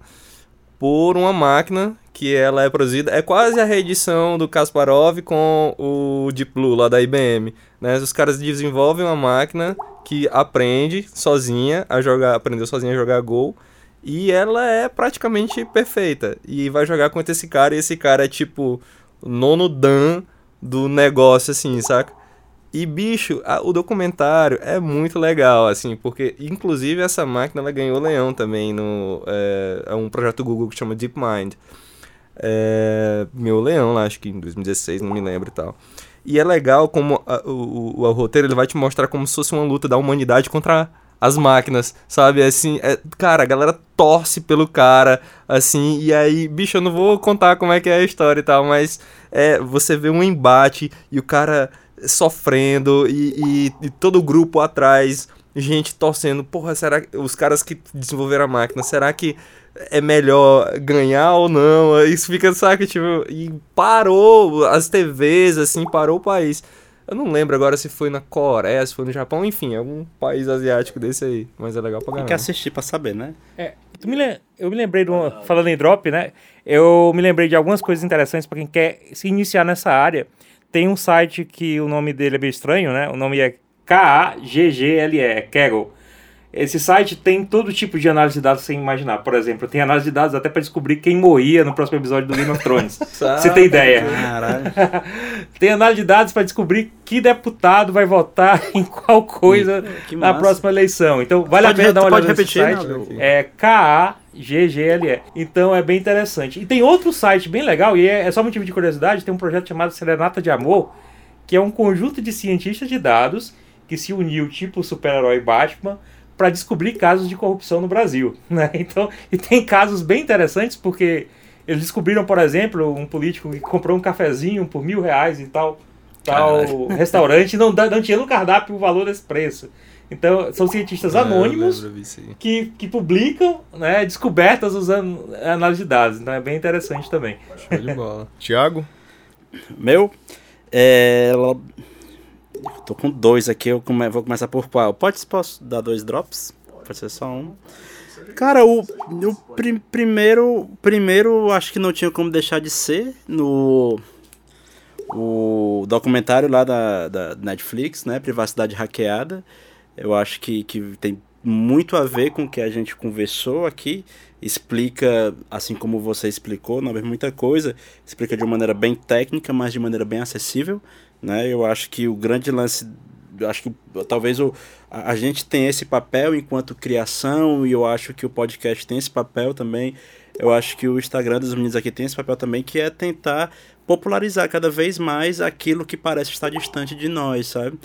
por uma máquina que ela é produzida. É quase a reedição do Kasparov com o Deep Blue lá da IBM. Né? Os caras desenvolvem uma máquina que aprende sozinha a jogar, aprendeu sozinha a jogar Go e ela é praticamente perfeita. E vai jogar contra esse cara, e esse cara é tipo nono dan do negócio, assim, saca? E, bicho, a, o documentário é muito legal, assim, porque, inclusive, essa máquina, ela ganhou leão também no... É, é um projeto Google que chama DeepMind. É, meu leão lá, acho que em 2016, não me lembro e tal. E é legal como a, o, o, o roteiro ele vai te mostrar como se fosse uma luta da humanidade contra as máquinas, sabe? Assim, é, cara, a galera torce pelo cara, assim, e aí, bicho, eu não vou contar como é que é a história e tal, mas é, você vê um embate e o cara sofrendo e, e, e todo o grupo atrás, gente torcendo, porra, será que os caras que desenvolveram a máquina, será que é melhor ganhar ou não? Isso fica, sabe, tipo, e parou as TVs, assim, parou o país. Eu não lembro agora se foi na Coreia, se foi no Japão, enfim, algum país asiático desse aí. Mas é legal pra ganhar. Tem que assistir pra saber, né? É, me eu me lembrei de uma. Falando em drop, né? Eu me lembrei de algumas coisas interessantes para quem quer se iniciar nessa área. Tem um site que o nome dele é bem estranho, né? O nome é K-A-G-G-L-E, Kaggle. Esse site tem todo tipo de análise de dados sem imaginar. Por exemplo, tem análise de dados até para descobrir quem morria no próximo episódio do Game of Thrones. Você tem ideia? tem análise de dados para descobrir que deputado vai votar em qual coisa na próxima eleição. Então, vale pode, a pena dar uma olhada pode repetir, site. Não, é K-A-G-G-L-E. Então, é bem interessante. E tem outro site bem legal, e é, é só motivo de curiosidade, tem um projeto chamado Serenata de Amor, que é um conjunto de cientistas de dados que se uniu tipo o super-herói Batman para descobrir casos de corrupção no Brasil. Né? Então, e tem casos bem interessantes, porque eles descobriram, por exemplo, um político que comprou um cafezinho por mil reais e tal, tal restaurante não, não tinha no cardápio o valor desse preço. Então, são cientistas é, anônimos que, que publicam né, descobertas usando análise de dados. Então, é bem interessante também. Show de bola. Tiago? Meu? É, Tô com dois aqui, eu come... vou começar por qual? Pode, posso dar dois drops? Pode ser só um. Cara, o, o prim, primeiro, primeiro acho que não tinha como deixar de ser no o documentário lá da, da Netflix, né? Privacidade hackeada. Eu acho que, que tem muito a ver com o que a gente conversou aqui, explica, assim como você explicou, não é muita coisa, explica de uma maneira bem técnica, mas de maneira bem acessível, né? Eu acho que o grande lance acho que talvez o, a, a, gente tem esse papel enquanto criação e eu acho que o podcast tem esse papel também. Eu acho que o Instagram dos meninos aqui tem esse papel também, que é tentar popularizar cada vez mais aquilo que parece estar distante de nós, sabe?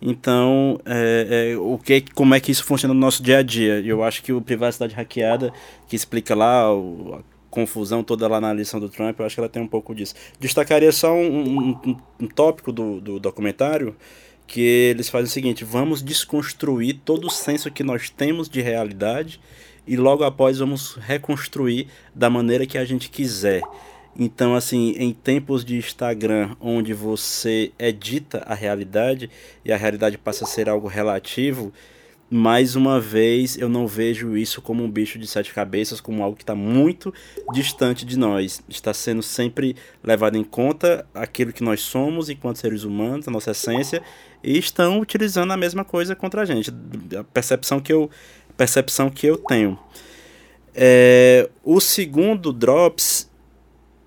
Então, é, é, o que, como é que isso funciona no nosso dia a dia? Eu acho que o Privacidade Hackeada, que explica lá o, confusão toda lá na lição do Trump, eu acho que ela tem um pouco disso. Destacaria só um, um, um tópico do, do documentário, que eles fazem o seguinte: vamos desconstruir todo o senso que nós temos de realidade e logo após vamos reconstruir da maneira que a gente quiser. Então, assim, em tempos de Instagram, onde você edita a realidade e a realidade passa a ser algo relativo, mais uma vez eu não vejo isso como um bicho de sete cabeças, como algo que está muito distante de nós. Está sendo sempre levado em conta aquilo que nós somos enquanto seres humanos, a nossa essência, e estão utilizando a mesma coisa contra a gente. A percepção que eu, percepção que eu tenho. É, o segundo Drops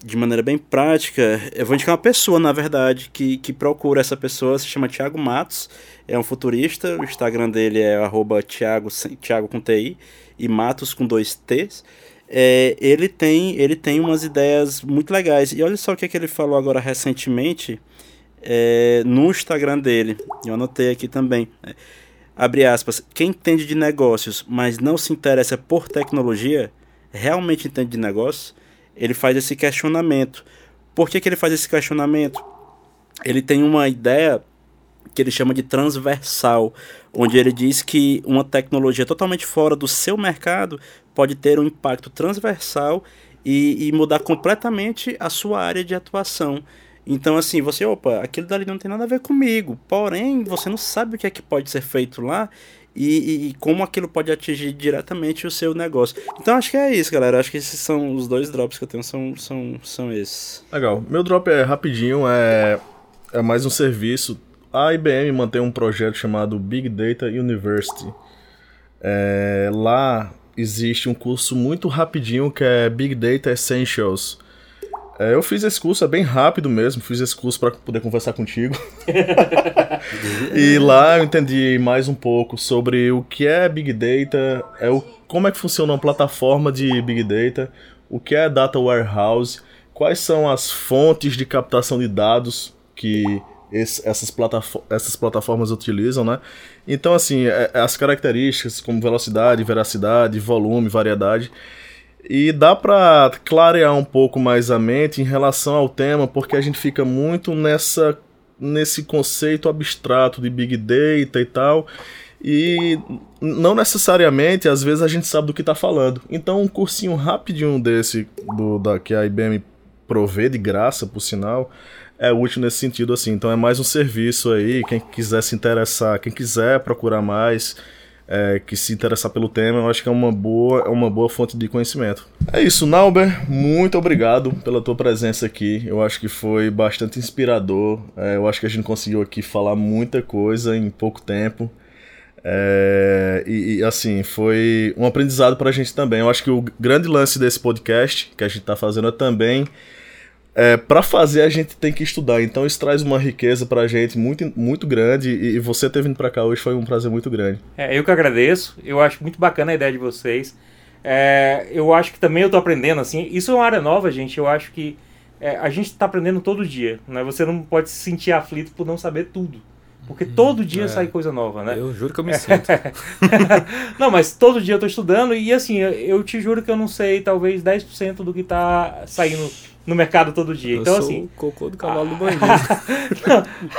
de maneira bem prática, eu vou indicar uma pessoa, na verdade, que, que procura essa pessoa, se chama Thiago Matos, é um futurista, o Instagram dele é arroba Thiago, Thiago com TI e Matos com dois T's. É, ele, tem, ele tem umas ideias muito legais. E olha só o que, é que ele falou agora recentemente é, no Instagram dele. Eu anotei aqui também. É, abre aspas, quem entende de negócios, mas não se interessa por tecnologia, realmente entende de negócios? Ele faz esse questionamento. Por que, que ele faz esse questionamento? Ele tem uma ideia que ele chama de transversal, onde ele diz que uma tecnologia totalmente fora do seu mercado pode ter um impacto transversal e, e mudar completamente a sua área de atuação. Então, assim, você, opa, aquilo dali não tem nada a ver comigo, porém, você não sabe o que é que pode ser feito lá e, e, como aquilo pode atingir diretamente o seu negócio. Então acho que é isso, galera. Acho que esses são os dois drops que eu tenho, são, são, são esses. Legal. Meu drop é rapidinho, é, é mais um serviço. A IBM mantém um projeto chamado Big Data University. É, lá existe um curso muito rapidinho que é Big Data Essentials é, eu fiz esse curso, é bem rápido mesmo, fiz esse curso para poder conversar contigo. e lá eu entendi mais um pouco sobre o que é Big Data, é o, como é que funciona uma plataforma de Big Data, o que é Data Warehouse, quais são as fontes de captação de dados que esse, essas, plataform essas plataformas utilizam, né? Então, assim, é, é as características como velocidade, veracidade, volume, variedade e dá para clarear um pouco mais a mente em relação ao tema, porque a gente fica muito nessa nesse conceito abstrato de big data e tal. E não necessariamente, às vezes a gente sabe do que está falando. Então, um cursinho rapidinho desse do da que a IBM provê de graça, por sinal, é útil nesse sentido assim. Então é mais um serviço aí, quem quiser se interessar, quem quiser procurar mais, é, que se interessar pelo tema, eu acho que é uma boa, é uma boa fonte de conhecimento. É isso, Nauber, muito obrigado pela tua presença aqui. Eu acho que foi bastante inspirador. É, eu acho que a gente conseguiu aqui falar muita coisa em pouco tempo. É, e, e, assim, foi um aprendizado para a gente também. Eu acho que o grande lance desse podcast que a gente está fazendo é também é, para fazer a gente tem que estudar, então isso traz uma riqueza pra gente muito, muito grande e, você ter vindo pra cá hoje foi um prazer muito grande. É, eu que agradeço, eu acho muito bacana a ideia de vocês. É, eu acho que também eu tô aprendendo, assim, isso é uma área nova, gente, eu acho que é, a gente tá aprendendo todo dia, né? Você não pode se sentir aflito por não saber tudo. Porque uhum. todo dia é. sai coisa nova, né? Eu juro que eu me sinto. não, mas todo dia eu tô estudando e assim, eu te juro que eu não sei talvez 10% do que tá saindo no mercado todo dia. Eu então, sou assim. O cocô do cavalo do bandido.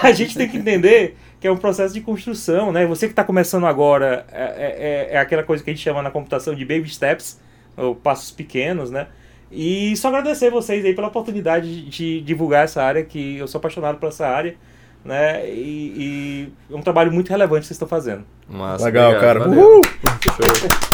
a gente tem que entender que é um processo de construção, né? Você que está começando agora, é, é, é, aquela coisa que a gente chama na computação de baby steps, ou passos pequenos, né? E só agradecer vocês aí pela oportunidade de divulgar essa área, que eu sou apaixonado por essa área, né? E, e é um trabalho muito relevante que vocês estão fazendo. Massa, Legal, obrigado, cara. Valeu. Uhul!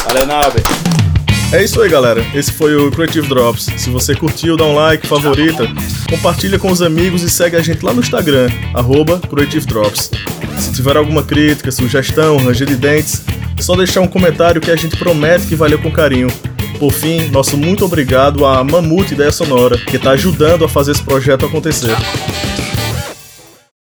Valeu, Nabe. É isso aí, galera. Esse foi o Creative Drops. Se você curtiu, dá um like, favorita, compartilha com os amigos e segue a gente lá no Instagram, arroba Creative Drops. Se tiver alguma crítica, sugestão, ranger de dentes, só deixar um comentário que a gente promete que vai ler com carinho. Por fim, nosso muito obrigado a Mamute Ideia Sonora, que está ajudando a fazer esse projeto acontecer.